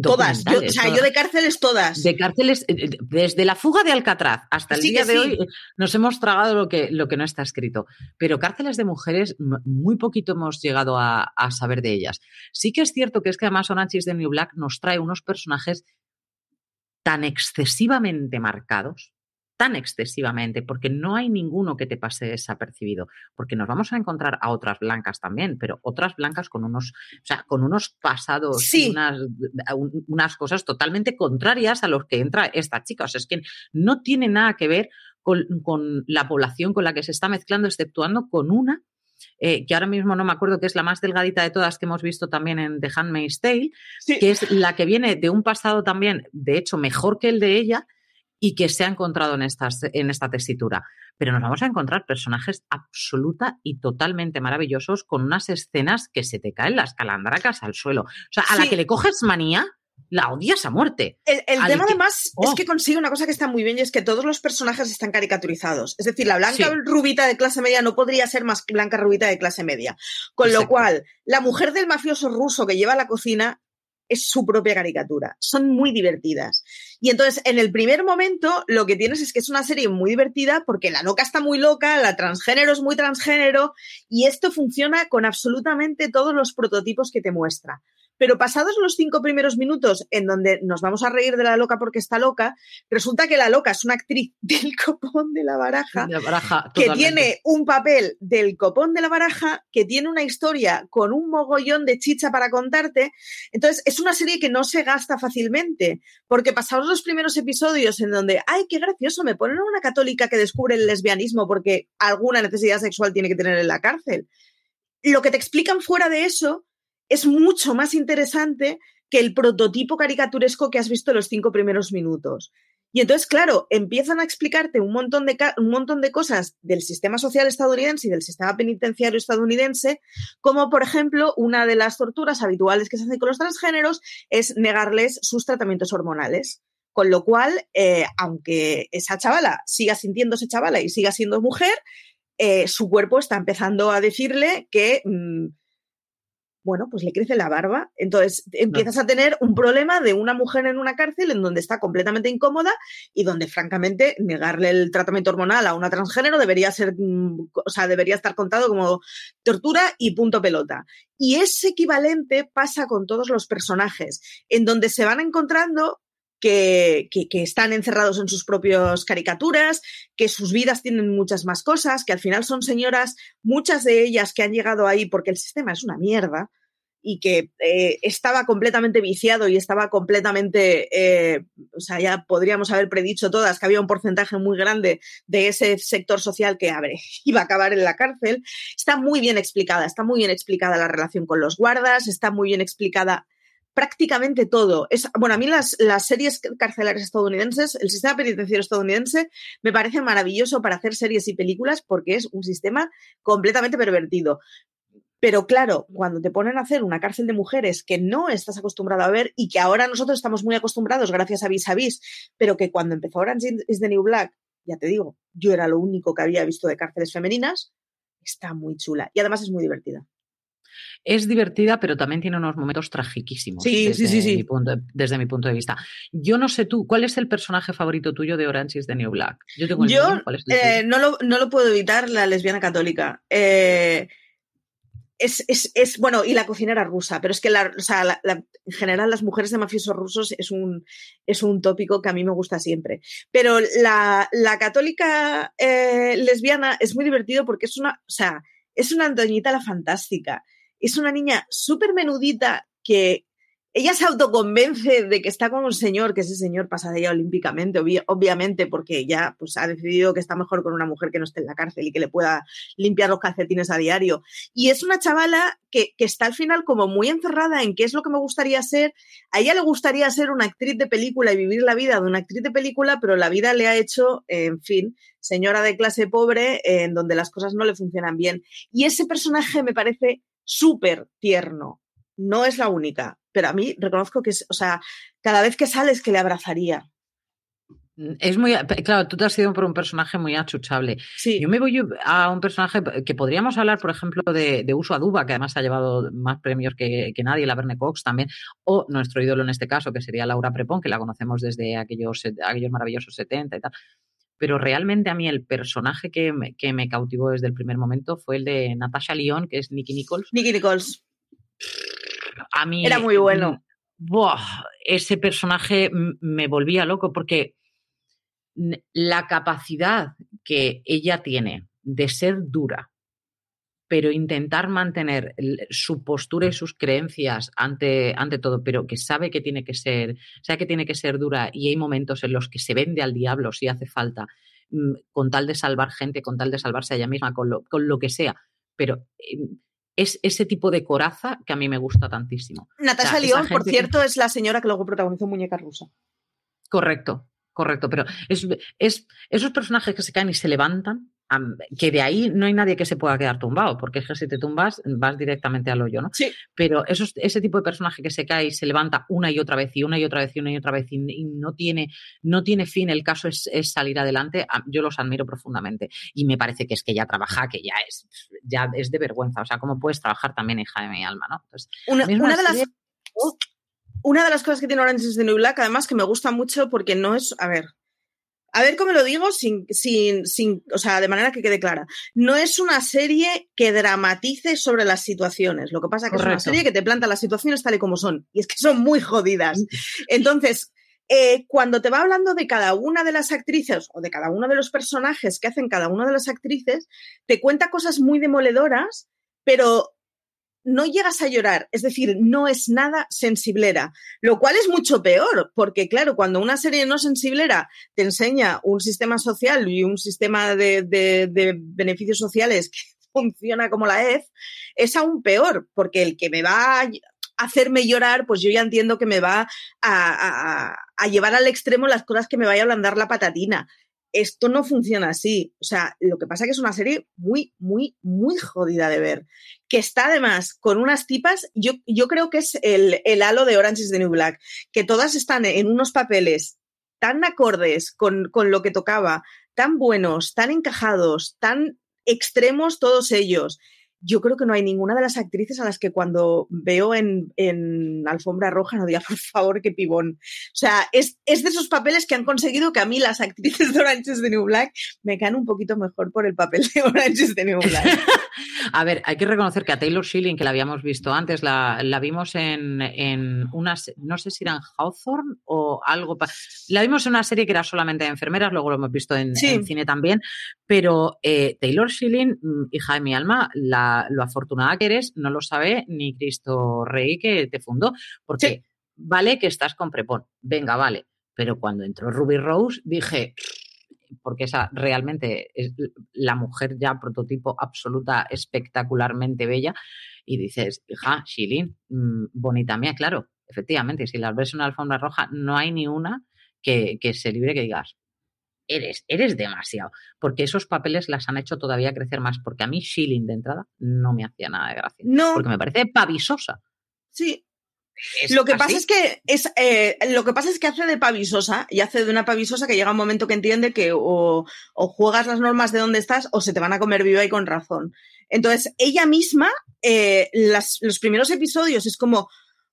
Todas, yo, o sea, yo de cárceles todas. De cárceles, eh, eh, desde la fuga de Alcatraz hasta el día de hoy nos hemos tragado lo que, lo que no está escrito. Pero cárceles de mujeres, muy poquito hemos llegado a, a saber de ellas. Sí que es cierto que es que además Orange de New Black nos trae unos personajes tan excesivamente marcados tan excesivamente, porque no hay ninguno que te pase desapercibido, porque nos vamos a encontrar a otras blancas también, pero otras blancas con unos, o sea, con unos pasados, unas, unas, cosas totalmente contrarias a los que entra esta chica. O sea, es que no tiene nada que ver con, con la población con la que se está mezclando, exceptuando con una eh, que ahora mismo no me acuerdo, que es la más delgadita de todas que hemos visto también en The Handmaid's Tale, que es la que viene de un pasado también, de hecho, mejor que el de ella, y que se ha encontrado en, estas, en esta tesitura. Pero nos vamos a encontrar personajes absoluta y totalmente maravillosos con unas escenas que se te caen las calandracas al suelo. O sea, a la que le coges manía, la odias a muerte. El, tema además es oh. que consigue una cosa que está muy bien y es que todos los personajes están caricaturizados. Es decir, la blanca rubita de clase media no podría ser más blanca rubita de clase media. Con lo cual, la mujer del mafioso ruso que lleva la cocina es su propia caricatura. Son muy divertidas. Y entonces, en el primer momento, lo que tienes es que es una serie muy divertida porque la loca está muy loca, la transgénero es muy transgénero, y esto funciona con absolutamente todos los prototipos que te muestra. Pero pasados los cinco primeros minutos en donde nos vamos a reír de la loca porque está loca, resulta que la loca es una actriz del copón de la baraja, que tiene un papel del copón de la baraja, que tiene una historia con un mogollón de chicha para contarte. Entonces, es una serie que no se gasta fácilmente, porque pasados los primeros episodios en donde, ay, qué gracioso, me ponen a una católica que descubre el lesbianismo porque alguna necesidad sexual tiene que tener en la cárcel. Lo que te explican fuera de eso es mucho más interesante que el prototipo caricaturesco que has visto en los cinco primeros minutos. Y entonces, claro, empiezan a explicarte un montón, de, un montón de cosas del sistema social estadounidense y del sistema penitenciario estadounidense, como por ejemplo, una de las torturas habituales que se hacen con los transgéneros es negarles sus tratamientos hormonales. Con lo cual, eh, aunque esa chavala siga sintiéndose chavala y siga siendo mujer, eh, su cuerpo está empezando a decirle que, mm, bueno, pues le crece la barba. Entonces empiezas a tener un problema de una mujer en una cárcel en donde está completamente incómoda y donde, francamente, negarle el tratamiento hormonal a una transgénero debería ser, mm, o sea, debería estar contado como tortura y punto pelota. Y ese equivalente pasa con todos los personajes, en donde se van encontrando que, están encerrados en sus propias caricaturas, que sus vidas tienen muchas más cosas, que al final son señoras, muchas de ellas que han llegado ahí porque el sistema es una mierda y que eh, estaba completamente viciado y estaba completamente, eh, o sea, ya podríamos haber predicho todas que había un porcentaje muy grande de ese sector social que abre, iba a acabar en la cárcel. Está muy bien explicada, está muy bien explicada la relación con los guardas, está muy bien explicada prácticamente todo. Es, bueno, a mí las, las series carcelarias estadounidenses, el sistema penitenciario estadounidense, me parece maravilloso para hacer series y películas porque es un sistema completamente pervertido. Pero claro, cuando te ponen a hacer una cárcel de mujeres que no estás acostumbrado a ver y que ahora nosotros estamos muy acostumbrados gracias a Vis a Vis, pero que cuando empezó Orange is the New Black, ya te digo, yo era lo único que había visto de cárceles femeninas, está muy chula y además es muy divertida. Es divertida, pero también tiene unos momentos tragiquísimos. Sí, sí, sí, sí. Mi punto, desde mi punto de vista. Yo no sé tú, ¿cuál es el personaje favorito tuyo de Orange is the New Black? Yo, tengo eh, no, lo, no, lo, puedo evitar, la lesbiana católica. Eh, es, es, es, bueno, y la cocinera rusa, pero es que la, o sea, la, en general las mujeres de mafiosos rusos es un, es un tópico que a mí me gusta siempre. Pero la, la católica eh, lesbiana es muy divertido porque es una, o sea, es una Antoñita la fantástica es una niña súper menudita que ella se autoconvence de que está con un señor, que ese señor pasa de ella olímpicamente, obviamente, porque ya pues, ha decidido que está mejor con una mujer que no esté en la cárcel y que le pueda limpiar los calcetines a diario. Y es una chavala que, que está al final como muy encerrada en qué es lo que me gustaría ser. A ella le gustaría ser una actriz de película y vivir la vida de una actriz de película, pero la vida le ha hecho, en fin, señora de clase pobre, en donde las cosas no le funcionan bien. Y ese personaje me parece súper tierno. No es la única, pero a mí reconozco que es, o sea, cada vez que sales que le abrazaría. Mm, es muy, claro, tú te has ido por un personaje muy achuchable. Sí. Yo me voy a un personaje que podríamos hablar, por ejemplo, de, Uso Aduba, que además ha llevado más premios que, nadie, la Verne Cox también, o nuestro ídolo en este caso, que sería Laura Prepón, que la conocemos desde aquellos, aquellos maravillosos 70 y tal pero realmente a mí el personaje que me, que me cautivó desde el primer momento fue el de Natasha Lyon, que es Nicky Nichols. Nicky Nichols. A mí. Era muy bueno. ese personaje me volvía loco porque la capacidad que ella tiene de ser dura, pero intentar mantener su postura y sus creencias ante, ante todo, pero que sabe que tiene que ser, sabe que tiene que ser dura y hay momentos en los que se vende al diablo si hace falta, mm, con tal de salvar gente, con tal de salvarse a ella misma, con lo, con lo que sea. Pero em, es ese tipo de coraza que a mí me gusta tantísimo. Natasha León, por cierto, es la señora que luego protagonizó Muñeca Rusa. Correcto, correcto, pero es, es, esos personajes que se caen y se levantan, que de ahí no hay nadie que se pueda quedar tumbado, porque es que si te tumbas vas directamente al hoyo, ¿no? Sí. Pero esos, ese tipo de personaje que se cae y se levanta una y otra vez y una y otra vez y una y otra vez y, no, tiene, no tiene fin, el caso es, salir adelante, yo los admiro profundamente. Y me parece que es que ya trabaja, que ya es, ya es de vergüenza. O sea, ¿cómo puedes trabajar también, hija de mi alma, ¿no? una, de las... Una de las cosas que tiene Orange is the New Black, además, que me gusta mucho porque no es, a ver, a ver cómo lo digo sin, sin, sin, o sea, de manera que quede clara. No es una serie que dramatice sobre las situaciones. Lo que pasa es que es una serie que te planta las situaciones tal y como son. Y es que son muy jodidas. Entonces, eh, cuando te va hablando de cada una de las actrices o de cada uno de los personajes que hacen cada una de las actrices, te cuenta cosas muy demoledoras, pero no llegas a llorar, es decir, no es nada sensiblera, lo cual es mucho peor, porque claro, cuando una serie no sensiblera te enseña un sistema social y un sistema de, beneficios sociales que funciona como la EF, es aún peor, porque el que me va hacerme llorar, pues yo ya entiendo que me va a, a llevar al extremo las cosas que me vaya a ablandar la patatina esto no funciona así. O sea, lo que pasa es que es una serie muy, muy, muy jodida de ver. Que está además con unas tipas, yo, yo creo que es el, el halo de Orange is the New Black, que todas están en unos papeles tan acordes con, con lo que tocaba, tan buenos, tan encajados, tan extremos todos ellos yo creo que no hay ninguna de las actrices a las que cuando veo en, en Alfombra Roja no diga, por favor, qué pibón. O sea, es, es, de esos papeles que han conseguido que a mí las actrices de Orange is the New Black me caen un poquito mejor por el papel de Orange is the New Black. a ver, hay que reconocer que a Taylor Schilling, que la habíamos visto antes, la, la vimos en, en unas, no sé si eran Hawthorne o algo. La vimos en una serie que era solamente de enfermeras, luego lo hemos visto en, en cine también, pero eh, Taylor Schilling, mm, hija de mi alma, la lo afortunada que eres no lo sabe ni Cristo Rey que te fundó, porque vale que estás con prepon, venga, vale, pero cuando entró Ruby Rose dije, porque esa realmente es la mujer ya prototipo absoluta, espectacularmente bella, y dices, hija, Shilin, mm, bonita mía, claro, efectivamente, si las ves en una alfombra roja, no hay ni una que, que se libre que digas, eres, eres demasiado. Porque esos papeles las han hecho todavía crecer más. Porque a mí Shilling de entrada no me hacía nada de gracia. No. Porque me parece pavisosa. Sí. lo que pasa es que es eh, lo que pasa es que hace de pavisosa y hace de una pavisosa que llega un momento que entiende que o, juegas las normas de dónde estás o se te van a comer viva y con razón. Entonces, ella misma, eh, los primeros episodios es como,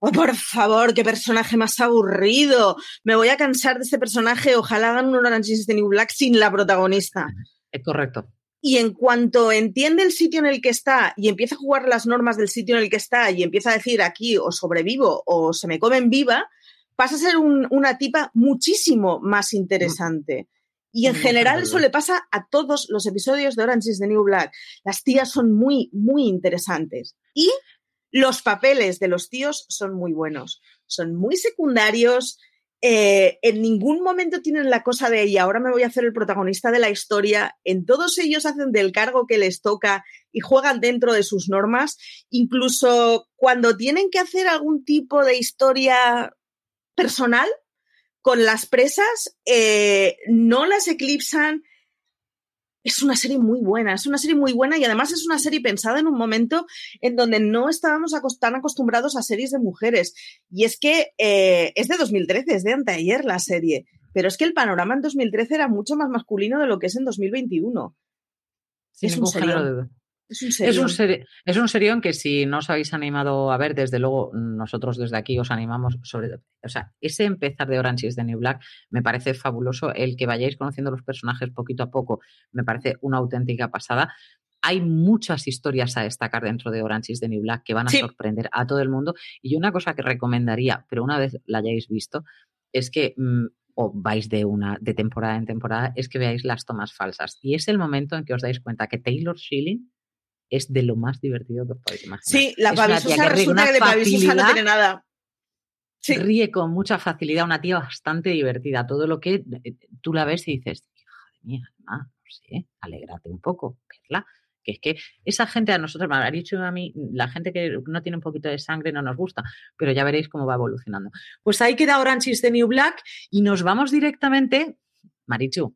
Oh, por favor, qué personaje más aburrido. Me voy a cansar de este personaje. Ojalá hagan un Orange is the New Black sin la protagonista. Es correcto. Y en cuanto entiende el sitio en el que está y empieza a jugar las normas del sitio en el que está y empieza a decir aquí o sobrevivo o se me comen viva, pasa a ser una tipa muchísimo más interesante. Y en general eso le pasa a todos los episodios de Orange is the New Black. Las tías son muy, muy interesantes. Y los papeles de los tíos son muy buenos, son muy secundarios. Eh, en ningún momento tienen la cosa de, y ahora me voy a hacer el protagonista de la historia. En todos ellos hacen del cargo que les toca y juegan dentro de sus normas. Incluso cuando tienen que hacer algún tipo de historia personal con las presas, eh, no las eclipsan, es una serie muy buena, es una serie muy buena y además es una serie pensada en un momento en donde no estábamos tan acostumbrados a series de mujeres. Y es que eh, es de 2013, es de anteayer la serie, pero es que el panorama en 2013 era mucho más masculino de lo que es en 2021. es un. Es un, serio. es un serión que si no os habéis animado a ver, desde luego nosotros desde aquí os animamos sobre, o sea, ese empezar de Orange is the New Black me parece fabuloso, el que vayáis conociendo los personajes poquito a poco me parece una auténtica pasada. Hay muchas historias a destacar dentro de Orange is the New Black que van a sorprender a todo el mundo y una cosa que recomendaría, pero una vez la hayáis visto, es que mm, o vais de una de temporada en temporada, es que veáis las tomas falsas y es el momento en que os dais cuenta que Taylor Schilling es de lo más divertido que os podéis imaginar. Sí, la pavisosa resulta que de pavisosa no tiene nada. Sí. Ríe con mucha facilidad, una tía bastante divertida. Todo lo que eh, tú la ves y dices, hija de mía, no sé, alégrate un poco, verla. Que es que esa gente a nosotros, me ha dicho a mí, la gente que no tiene un poquito de sangre no nos gusta, pero ya veréis cómo va evolucionando. Pues ahí queda Orange is the New Black y nos vamos directamente, Marichu,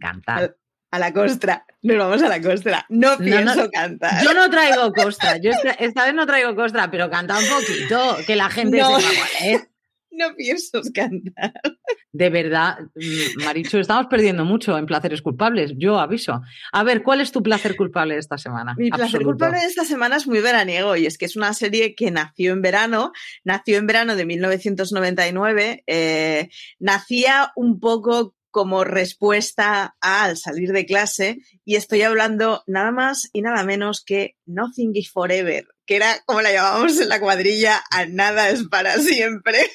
cantar a la costra. Nos vamos a la costra. No pienso cantar. Yo no traigo costra. Yo esta, vez no traigo costra, pero canta un poquito, que la gente no, sepa cuál No pienso cantar. De verdad, mm, Marichu, estamos perdiendo mucho en placeres culpables. Yo aviso. A ver, ¿cuál es tu placer culpable de esta semana? Mi placer culpable de esta semana es muy veraniego y es que es una serie que nació en verano, nació en verano de 1999, eh, nacía un poco como respuesta al salir de clase y estoy hablando nada más y nada menos que Nothing is Forever, que era como la llamábamos en la cuadrilla, a nada es para siempre.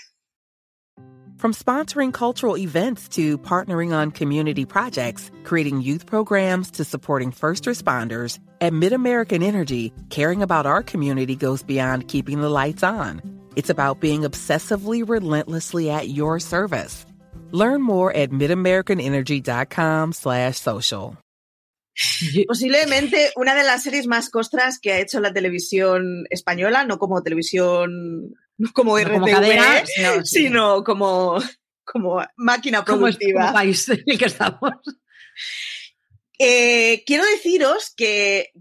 From sponsoring cultural events to partnering on community projects, creating youth programs to supporting first responders, at MidAmerican Energy, caring about our community goes beyond keeping the lights on. It's about being obsessively relentlessly at your service. Learn more at midamericanenergy.com slash social. Posiblemente una de las series más costras que ha hecho la televisión española, no como televisión, no como RTV, como cadena, sino, como, como máquina productiva. Como, país en el que estamos. Eh, quiero deciros que,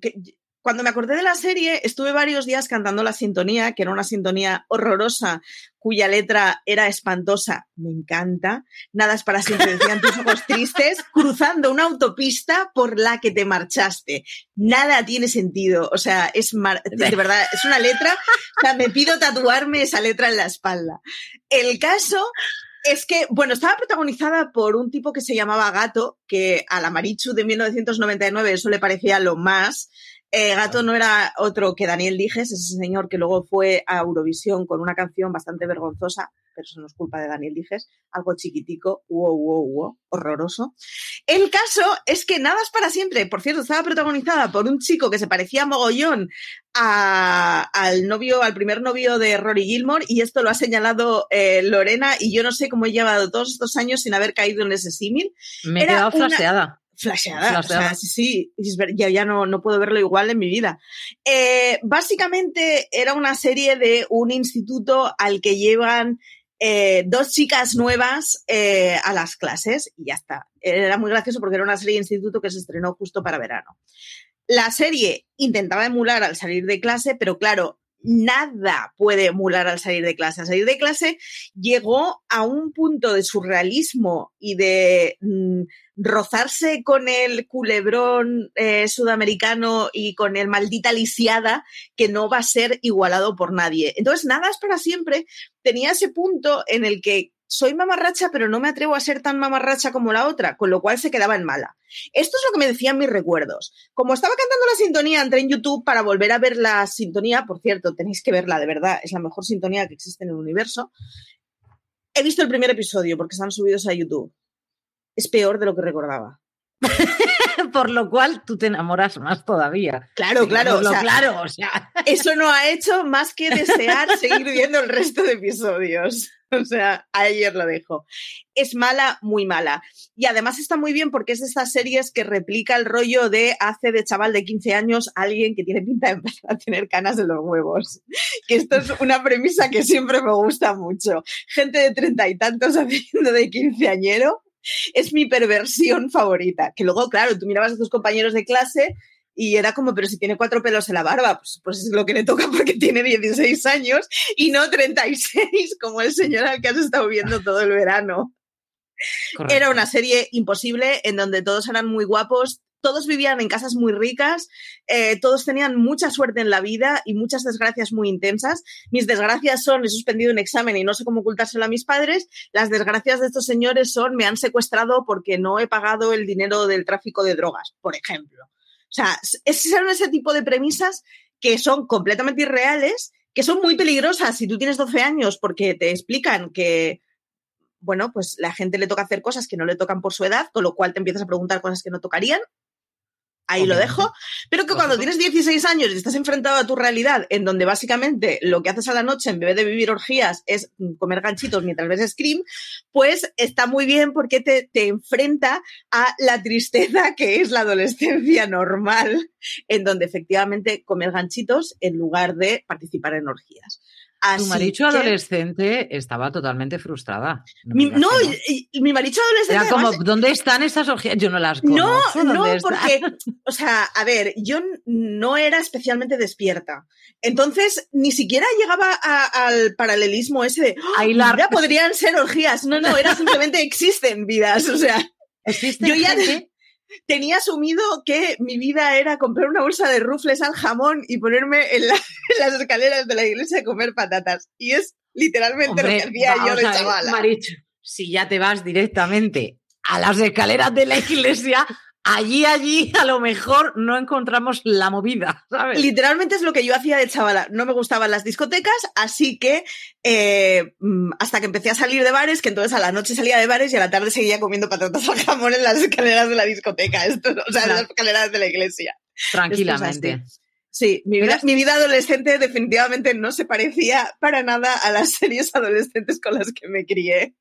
cuando me acordé de la serie, estuve varios días cantando la sintonía, que era una sintonía horrorosa, cuya letra era espantosa. Me encanta. Nada es para siempre, decían tus ojos tristes, cruzando una autopista por la que te marchaste. Nada tiene sentido. O sea, es de verdad, es una letra. O sea, me pido tatuarme esa letra en la espalda. El caso es que, bueno, estaba protagonizada por un tipo que se llamaba Gato, que a la Marichu de 1999 eso le parecía lo más. Eh, Gato no era otro que Daniel Dijes, ese señor que luego fue a Eurovisión con una canción bastante vergonzosa, pero eso no es culpa de Daniel Dijes, algo chiquitico, wow, wow, wow, horroroso. El caso es que Nada es para siempre, por cierto, estaba protagonizada por un chico que se parecía mogollón al novio, al primer novio de Rory Gilmore, y esto lo ha señalado eh, Lorena, y yo no sé cómo he llevado todos estos años sin haber caído en ese símil. Me he quedado flasheada. Flasheada, O sea, sí, sí, ya, ya no, no, puedo verlo igual en mi vida. Eh, básicamente era una serie de un instituto al que llevan eh, dos chicas nuevas eh, a las clases y ya está. Era muy gracioso porque era una serie de instituto que se estrenó justo para verano. La serie intentaba emular al salir de clase, pero claro, nada puede emular al salir de clase. Al salir de clase llegó a un punto de surrealismo y de mm, rozarse con el culebrón eh, sudamericano y con el maldita lisiada que no va a ser igualado por nadie. Entonces, nada es para siempre. Tenía ese punto en el que soy mamarracha, pero no me atrevo a ser tan mamarracha como la otra, con lo cual se quedaba en mala. Esto es lo que me decían mis recuerdos. Como estaba cantando la sintonía, entré en YouTube para volver a ver la sintonía. Por cierto, tenéis que verla, de verdad. Es la mejor sintonía que existe en el universo. He visto el primer episodio porque están subidos a YouTube. Es peor de lo que recordaba. Por lo cual tú te enamoras más todavía. Claro, claro. claro, o sea. Eso no ha hecho más que desear seguir viendo el resto de episodios. O sea, ayer lo dejo. Es mala, muy mala. Y además está muy bien porque es de estas series que replica el rollo de hace de chaval de 15 años alguien que tiene pinta de empezar a tener canas en los huevos. Que esto es una premisa que siempre me gusta mucho. Gente de treinta y tantos haciendo de quinceañero es mi perversión favorita. Que luego, claro, tú mirabas a tus compañeros de clase y era como, pero si tiene cuatro pelos en la barba, pues, pues es lo que le toca porque tiene 16 años y no 36, como el señor al que has estado viendo todo el verano. Era una serie imposible en donde todos eran muy guapos, todos vivían en casas muy ricas, eh, todos tenían mucha suerte en la vida y muchas desgracias muy intensas. Mis desgracias son, he suspendido un examen y no sé cómo ocultárselo a mis padres. Las desgracias de estos señores son, me han secuestrado porque no he pagado el dinero del tráfico de drogas, por ejemplo. O sea, son ese tipo de premisas que son completamente irreales, que son muy peligrosas. Si tú tienes 12 años porque te explican que, bueno, pues la gente le toca hacer cosas que no le tocan por su edad, con lo cual te empiezas a preguntar cosas que no tocarían ahí lo dejo, pero que cuando tienes 16 años y estás enfrentado a tu realidad, en donde básicamente lo que haces a la noche en vez de vivir orgías es comer ganchitos mientras ves Scream, pues está muy bien porque te, te enfrenta a la tristeza que es la adolescencia normal, en donde efectivamente comer ganchitos en lugar de participar en orgías. Tu marido adolescente estaba totalmente frustrada. No, mi, no, mi marido adolescente. Era como, ¿dónde están esas orgías? Yo no las conozco. No, no, porque, o sea, a ver, yo no era especialmente despierta. Entonces, ni siquiera llegaba al paralelismo ese de, ¡Oh, podrían ser orgías. No, no, era simplemente existen vidas, o sea. ¿Existen yo ya tenía asumido que mi vida era comprar una bolsa de rufles al jamón y ponerme en, las escaleras de la iglesia a comer patatas. Y es literalmente lo que hacía yo de chavala. Si ya te vas directamente a las escaleras de la iglesia, allí, allí, a lo mejor no encontramos la movida, ¿sabes? Literalmente es lo que yo hacía de chavala. No me gustaban las discotecas, así que eh, mm, hasta que empecé a salir de bares, que entonces a la noche salía de bares y a la tarde seguía comiendo patatas al jamón en las escaleras de la discoteca, esto, o sea, en las escaleras de la iglesia. Tranquilamente. Sí, mi vida, mi vida adolescente definitivamente no se parecía para nada a las series adolescentes con las que me crié.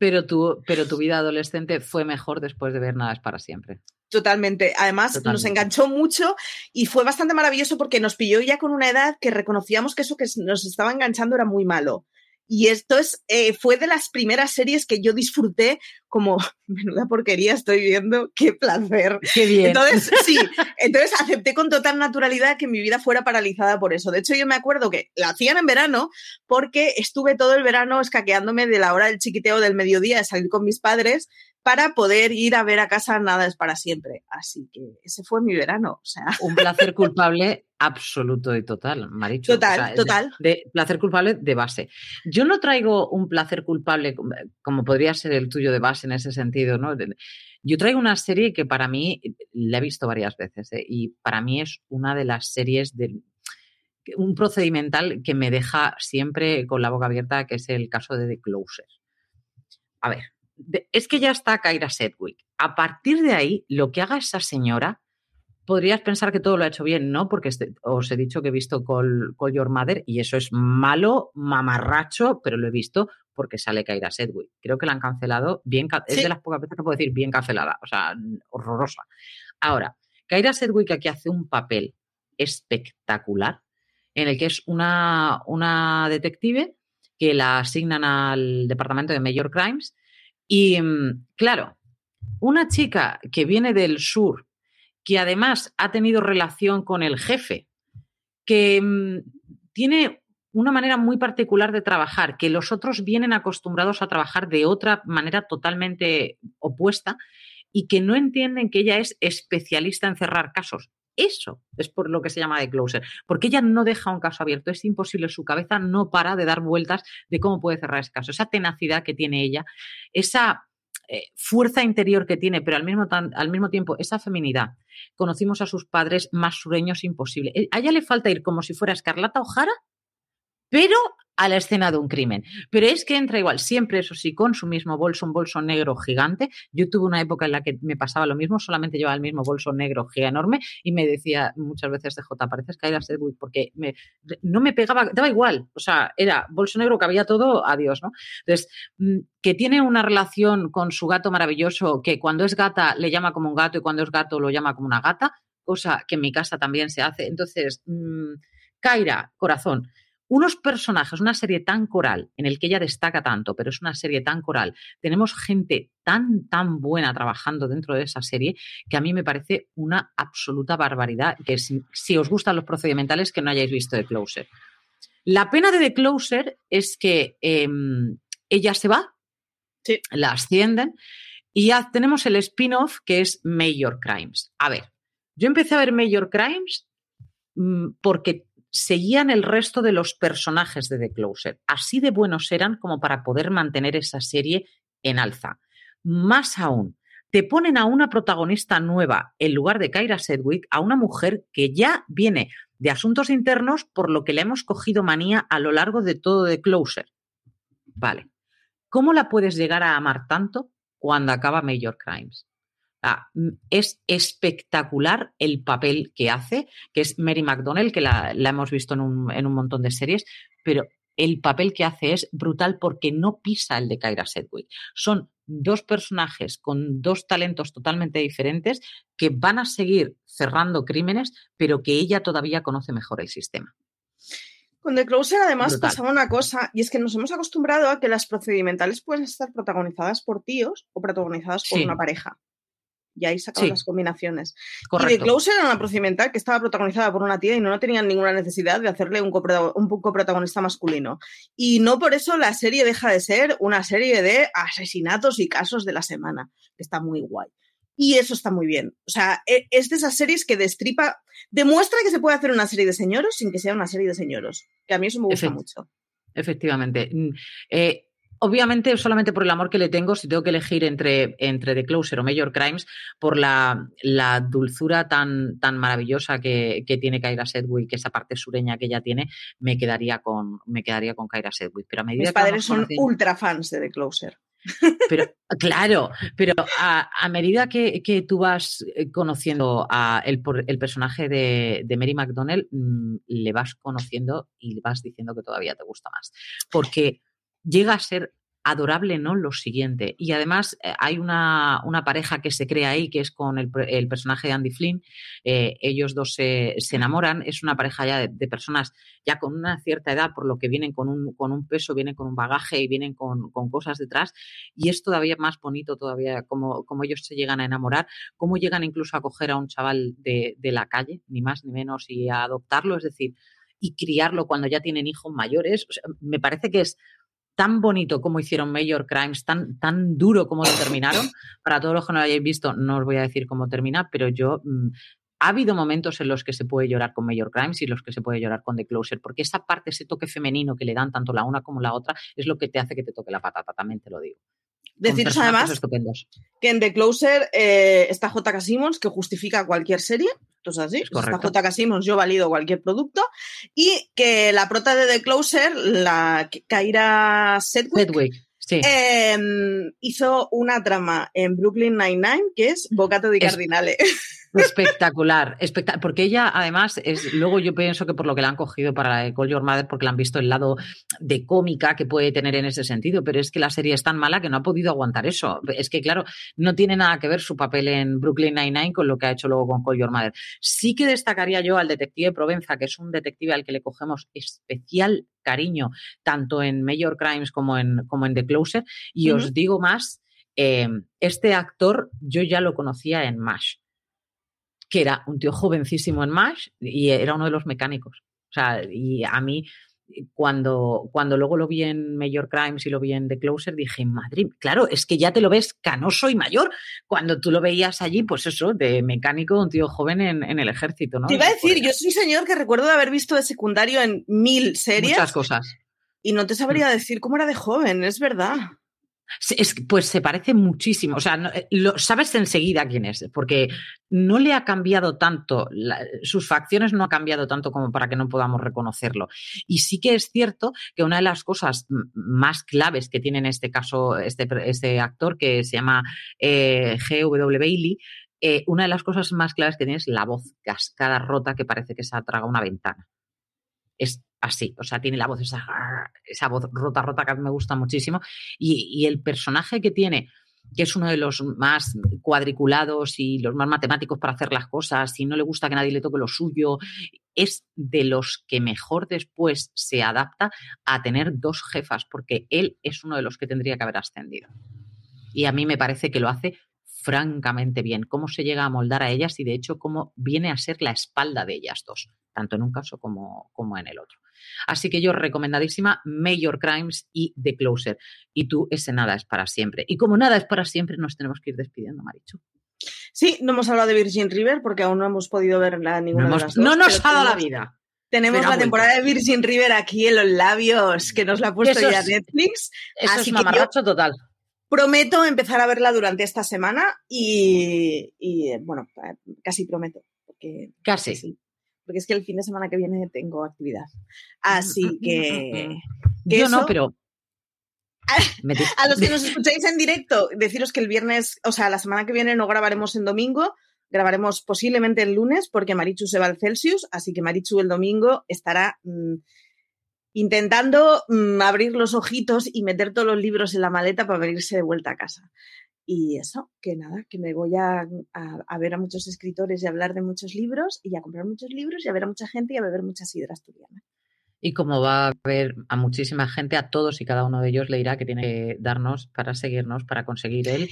Pero tu, pero tu vida adolescente fue mejor después de ver Nada es para siempre. Totalmente. Además, nos enganchó mucho y fue bastante maravilloso porque nos pilló ya con una edad que reconocíamos que eso que nos estaba enganchando era muy malo. Y esto es, eh, fue de las primeras series que yo disfruté como, menuda porquería estoy viendo, qué placer. Qué bien. Entonces, sí, entonces acepté con total naturalidad que mi vida fuera paralizada por eso. De hecho, yo me acuerdo que la hacían en verano porque estuve todo el verano escaqueándome de la hora del chiquiteo del mediodía de salir con mis padres para poder ir a ver a casa Nada es para siempre. Así que ese fue mi verano. O sea. Un placer culpable absoluto y total, Marichu. Total, total. De, placer culpable de base. Yo no traigo un placer culpable como podría ser el tuyo de base en ese sentido, ¿no? Yo traigo una serie que para mí la he visto varias veces ¿eh? y para mí es una de las series de un procedimental que me deja siempre con la boca abierta, que es el caso de The Closer. A ver, es que ya está Kyra Sedgwick. A partir de ahí, lo que haga esa señora, podrías pensar que todo lo ha hecho bien, ¿no? Porque este, os he dicho que he visto Call, Your Mother y eso es malo, mamarracho, pero lo he visto porque sale Kyra Sedgwick. Creo que la han cancelado bien, es de las pocas veces que puedo decir bien cancelada, o sea, horrorosa. Ahora, Kyra Sedgwick aquí hace un papel espectacular en el que es una, una detective que la asignan al departamento de Major Crimes y mm, claro, una chica que viene del sur, que además ha tenido relación con el jefe, que mm, tiene una manera muy particular de trabajar, que los otros vienen acostumbrados a trabajar de otra manera totalmente opuesta y que no entienden que ella es especialista en cerrar casos. Eso es por lo que se llama de closer, porque ella no deja un caso abierto, es imposible, su cabeza no para de dar vueltas de cómo puede cerrar ese caso, esa tenacidad que tiene ella, esa eh, fuerza interior que tiene, pero al mismo, al mismo tiempo esa feminidad. Conocimos a sus padres más sureños imposible. Eh, a ella le falta ir como si fuera Escarlata O'Hara, pero a la escena de un crimen. Pero es que entra igual, siempre eso sí, con su mismo bolso, un bolso negro gigante. Yo tuve una época en la que me pasaba lo mismo, solamente llevaba el mismo bolso negro enorme y me decía muchas veces de J, pareces era Sedgwick, porque me, no me pegaba, daba igual, o sea, era bolso negro que había todo, adiós, ¿no? Entonces, mm, que tiene una relación con su gato maravilloso, que cuando es gata le llama como un gato y cuando es gato lo llama como una gata, cosa que en mi casa también se hace. Entonces, mmm, Kaira, corazón, unos personajes, una serie tan coral, en el que ella destaca tanto, pero es una serie tan coral, tenemos gente tan, tan buena trabajando dentro de esa serie, que a mí me parece una absoluta barbaridad, que si, os gustan los procedimentales, que no hayáis visto The Closer. La pena de The Closer es que em, ella se va, la ascienden, y ya tenemos el spin-off que es Major Crimes. A ver, yo empecé a ver Major Crimes mm, porque seguían el resto de los personajes de The Closer. Así de buenos eran como para poder mantener esa serie en alza. Más aún, te ponen a una protagonista nueva en lugar de Kyra Sedgwick, a una mujer que ya viene de asuntos internos por lo que le hemos cogido manía a lo largo de todo The Closer. Vale. ¿Cómo la puedes llegar a amar tanto cuando acaba Major Crimes? Ah, es espectacular el papel que hace, que es Mary McDonnell, que la, hemos visto en un, en un, montón de series, pero el papel que hace es brutal porque no pisa el de Kyra Sedgwick. Son dos personajes con dos talentos totalmente diferentes que van a seguir cerrando crímenes, pero que ella todavía conoce mejor el sistema. Con The Closer además pasaba una cosa, y es que nos hemos acostumbrado a que las procedimentales pueden estar protagonizadas por tíos o protagonizadas por una pareja y ahí sacaban las combinaciones. Y The Closer era una procedimental que estaba protagonizada por una tía y no, tenían ninguna necesidad de hacerle un, un coprotagonista masculino. Y no por eso la serie deja de ser una serie de asesinatos y casos de la semana, que está muy guay. Y eso está muy bien. O sea, e, es de esas series que destripa, demuestra que se puede hacer una serie de señoros sin que sea una serie de señoros. Que a mí eso me gusta mucho. Efectivamente. Mm, eh, obviamente, solamente por el amor que le tengo, si tengo que elegir entre, entre The Closer o Major Crimes, por la, dulzura tan, tan maravillosa que, tiene Kyra Sedgwick, esa parte sureña que ella tiene, me quedaría con, me quedaría con Kyra Sedgwick. Pero a medida Mis padres son ultra fans de The Closer. Pero, claro, pero a, medida que, tú vas eh, conociendo a el, el personaje de, de, Mary McDonnell, mm, le vas conociendo y le vas diciendo que todavía te gusta más. Porque llega a ser adorable, ¿no? Lo siguiente. Y además eh, hay una, una, pareja que se crea ahí, que es con el, el personaje de Andy Flynn. Eh, ellos dos se, se, enamoran. Es una pareja ya de, personas ya con una cierta edad, por lo que vienen con un, con un peso, vienen con un bagaje y vienen con, con cosas detrás. Y es todavía más bonito todavía como, como ellos se llegan a enamorar, cómo llegan incluso a coger a un chaval de, de la calle, ni más ni menos, y a adoptarlo. Es decir, y criarlo cuando ya tienen hijos mayores. Me parece que es tan bonito como hicieron Major Crimes, tan, tan duro como terminaron. Para todos los que no lo hayáis visto, no os voy a decir cómo termina, pero yo... Mmm, ha habido momentos en los que se puede llorar con Major Crimes y los que se puede llorar con The Closer, porque esa parte, ese toque femenino que le dan tanto la una como la otra, es lo que te hace que te toque la patata, también te lo digo. Deciros además estupendos. que en The Closer eh, está J.K. Simmons, que justifica cualquier serie. Esto es así. Es está J.K. Simmons, yo valido cualquier producto. Y que la prota de The Closer, la Kaira Sedgwick, Sedgwick sí. eh, hizo una trama en Brooklyn Nine-Nine que es Bocato di Cardinale. Espectacular, espectacular, porque ella además es, luego yo pienso que por lo que la han cogido para la de Call Your Mother, porque la han visto el lado de cómica que puede tener en ese sentido, pero es que la serie es tan mala que no ha podido aguantar eso. Es que claro, no tiene nada que ver su papel en Brooklyn Nine-Nine con lo que ha hecho luego con Call Your Mother. Sí que destacaría yo al detective Provenza, que es un detective al que le cogemos especial cariño, tanto en Major Crimes como en, como en The Closer, y uh -huh. os digo más, eh, este actor yo ya lo conocía en MASH que era un tío jovencísimo en MASH y era uno de los mecánicos. O sea, y a mí, cuando, cuando luego lo vi en Major Crimes y lo vi en The Closer, dije, Madrid, claro, es que ya te lo ves canoso y mayor. Cuando tú lo veías allí, pues eso, de mecánico, un tío joven en, en el ejército, ¿no? Te iba a decir, yo soy un señor que recuerdo de haber visto de secundario en mil series. Muchas cosas. Y no te sabría decir cómo era de joven, es verdad. Es, pues se parece muchísimo, o sea, no, lo, sabes enseguida quién es, porque no le ha cambiado tanto, sus facciones no ha cambiado tanto como para que no podamos reconocerlo. Y sí que es cierto que una de las cosas más claves que tiene en este caso este, este actor, que se llama eh, G.W. Bailey, eh, una de las cosas más claves que tiene es la voz cascada rota que parece que se ha tragado una ventana. Es así, o sea, tiene la voz, esa, esa voz rota, rota que a mí me gusta muchísimo. Y, y, el personaje que tiene, que es uno de los más cuadriculados y los más matemáticos para hacer las cosas, y no le gusta que nadie le toque lo suyo, es de los que mejor después se adapta a tener dos jefas, porque él es uno de los que tendría que haber ascendido. Y a mí me parece que lo hace francamente bien, cómo se llega a moldar a ellas y de hecho cómo viene a ser la espalda de ellas dos, tanto en un caso como, como en el otro. Así que yo recomendadísima Major Crimes y The Closer. Y tú, ese nada es para siempre. Y como nada es para siempre, nos tenemos que ir despidiendo, Marichu. Sí, no hemos hablado de Virgin River porque aún no hemos podido verla ninguna no de las dos. No nos ha dado la vida. Tenemos la temporada de Virgin River aquí en los labios, que nos la ha puesto eso ya es, Netflix. Eso así es mamarracho total. Prometo empezar a verla durante esta semana y, y bueno, casi prometo. Porque, casi. Sí, porque es que el fin de semana que viene tengo actividad. Así que. que Yo eso, no, pero. A, a los que nos escucháis en directo, deciros que el viernes, o sea, la semana que viene no grabaremos en domingo, grabaremos posiblemente el lunes porque Marichu se va al Celsius, así que Marichu el domingo estará mmm, intentando mmm, abrir los ojitos y meter todos los libros en la maleta para venirse de vuelta a casa. Y eso, que nada, que me voy a, a, ver a muchos escritores y a hablar de muchos libros y a comprar muchos libros y a ver a mucha gente y a beber mucha sidra asturiana. Y como va a ver a muchísima gente, a todos y cada uno de ellos le dirá que tiene que darnos para seguirnos, para conseguir el.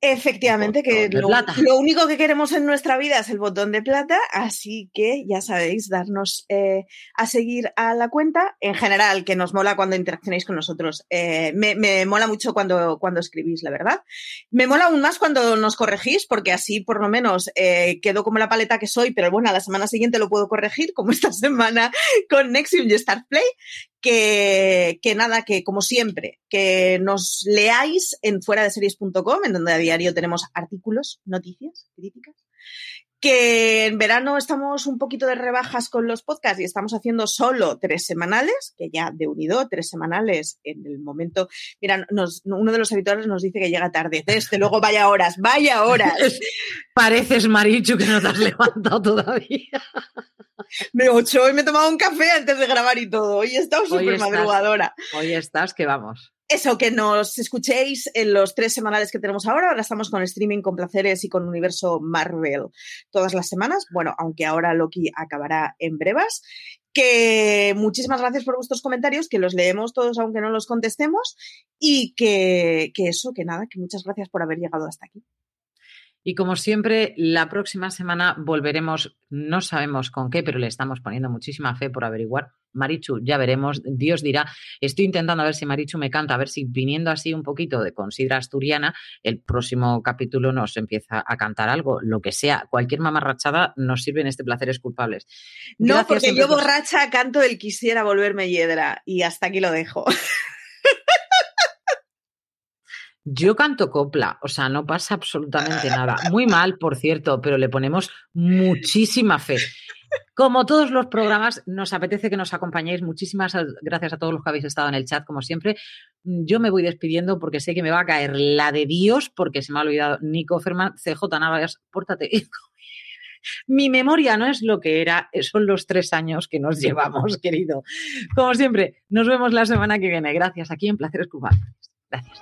Efectivamente, que lo, lo, único que queremos en nuestra vida es el botón de plata, así que ya sabéis, darnos eh, a seguir a la cuenta. En general, que nos mola cuando interaccionáis con nosotros. Eh, me, me, mola mucho cuando, cuando escribís, la verdad. Me mola aún más cuando nos corregís, porque así por lo menos eh, quedo como la paleta que soy, pero bueno, a la semana siguiente lo puedo corregir, como esta semana con Nexium y Start Play, que, que, nada, que como siempre, que nos leáis en fuera de series.com, en donde a diario tenemos artículos, noticias, críticas. Que en verano estamos un poquito de rebajas con los podcasts y estamos haciendo solo tres semanales, que ya de unido, tres semanales en el momento. Mira, nos, uno de los editores nos dice que llega tarde. Desde luego, vaya horas, vaya horas. Pareces, Marichu, que no te has levantado todavía. de 8 y me he tomado un café antes de grabar y todo. Hoy he estado súper madrugadora. Hoy estás que vamos. Eso, que nos escuchéis en los tres semanales que tenemos ahora. Ahora estamos con streaming, con placeres y con universo Marvel todas las semanas. Bueno, aunque ahora Loki acabará en brevas. Que muchísimas gracias por vuestros comentarios, que los leemos todos aunque no los contestemos. Y que, que eso, que nada, que muchas gracias por haber llegado hasta aquí. Y como siempre, la próxima semana volveremos, no sabemos con qué, pero le estamos poniendo muchísima fe por averiguar. Marichu, ya veremos, Dios dirá. Estoy intentando a ver si Marichu me canta, a ver si viniendo así un poquito de considera asturiana, el próximo capítulo nos empieza a cantar algo, lo que sea, cualquier mamarrachada nos sirve en este Placeres Culpables. No, porque yo borracha canto el quisiera volverme hiedra y hasta aquí lo dejo. Yo canto copla, o sea, no pasa absolutamente nada. Muy mal, por cierto, pero le ponemos muchísima fe. Como todos los programas, nos apetece que nos acompañéis. Muchísimas gracias a todos los que habéis estado en el chat, como siempre. Yo me voy despidiendo porque sé que me va a caer la de Dios, porque se me ha olvidado Nico Ferman, CJ Navas, pórtate. Mi memoria no es lo que era, son los tres años que nos llevamos, querido. Como siempre, nos vemos la semana que viene. Gracias aquí en Placeres Cubanos. Gracias.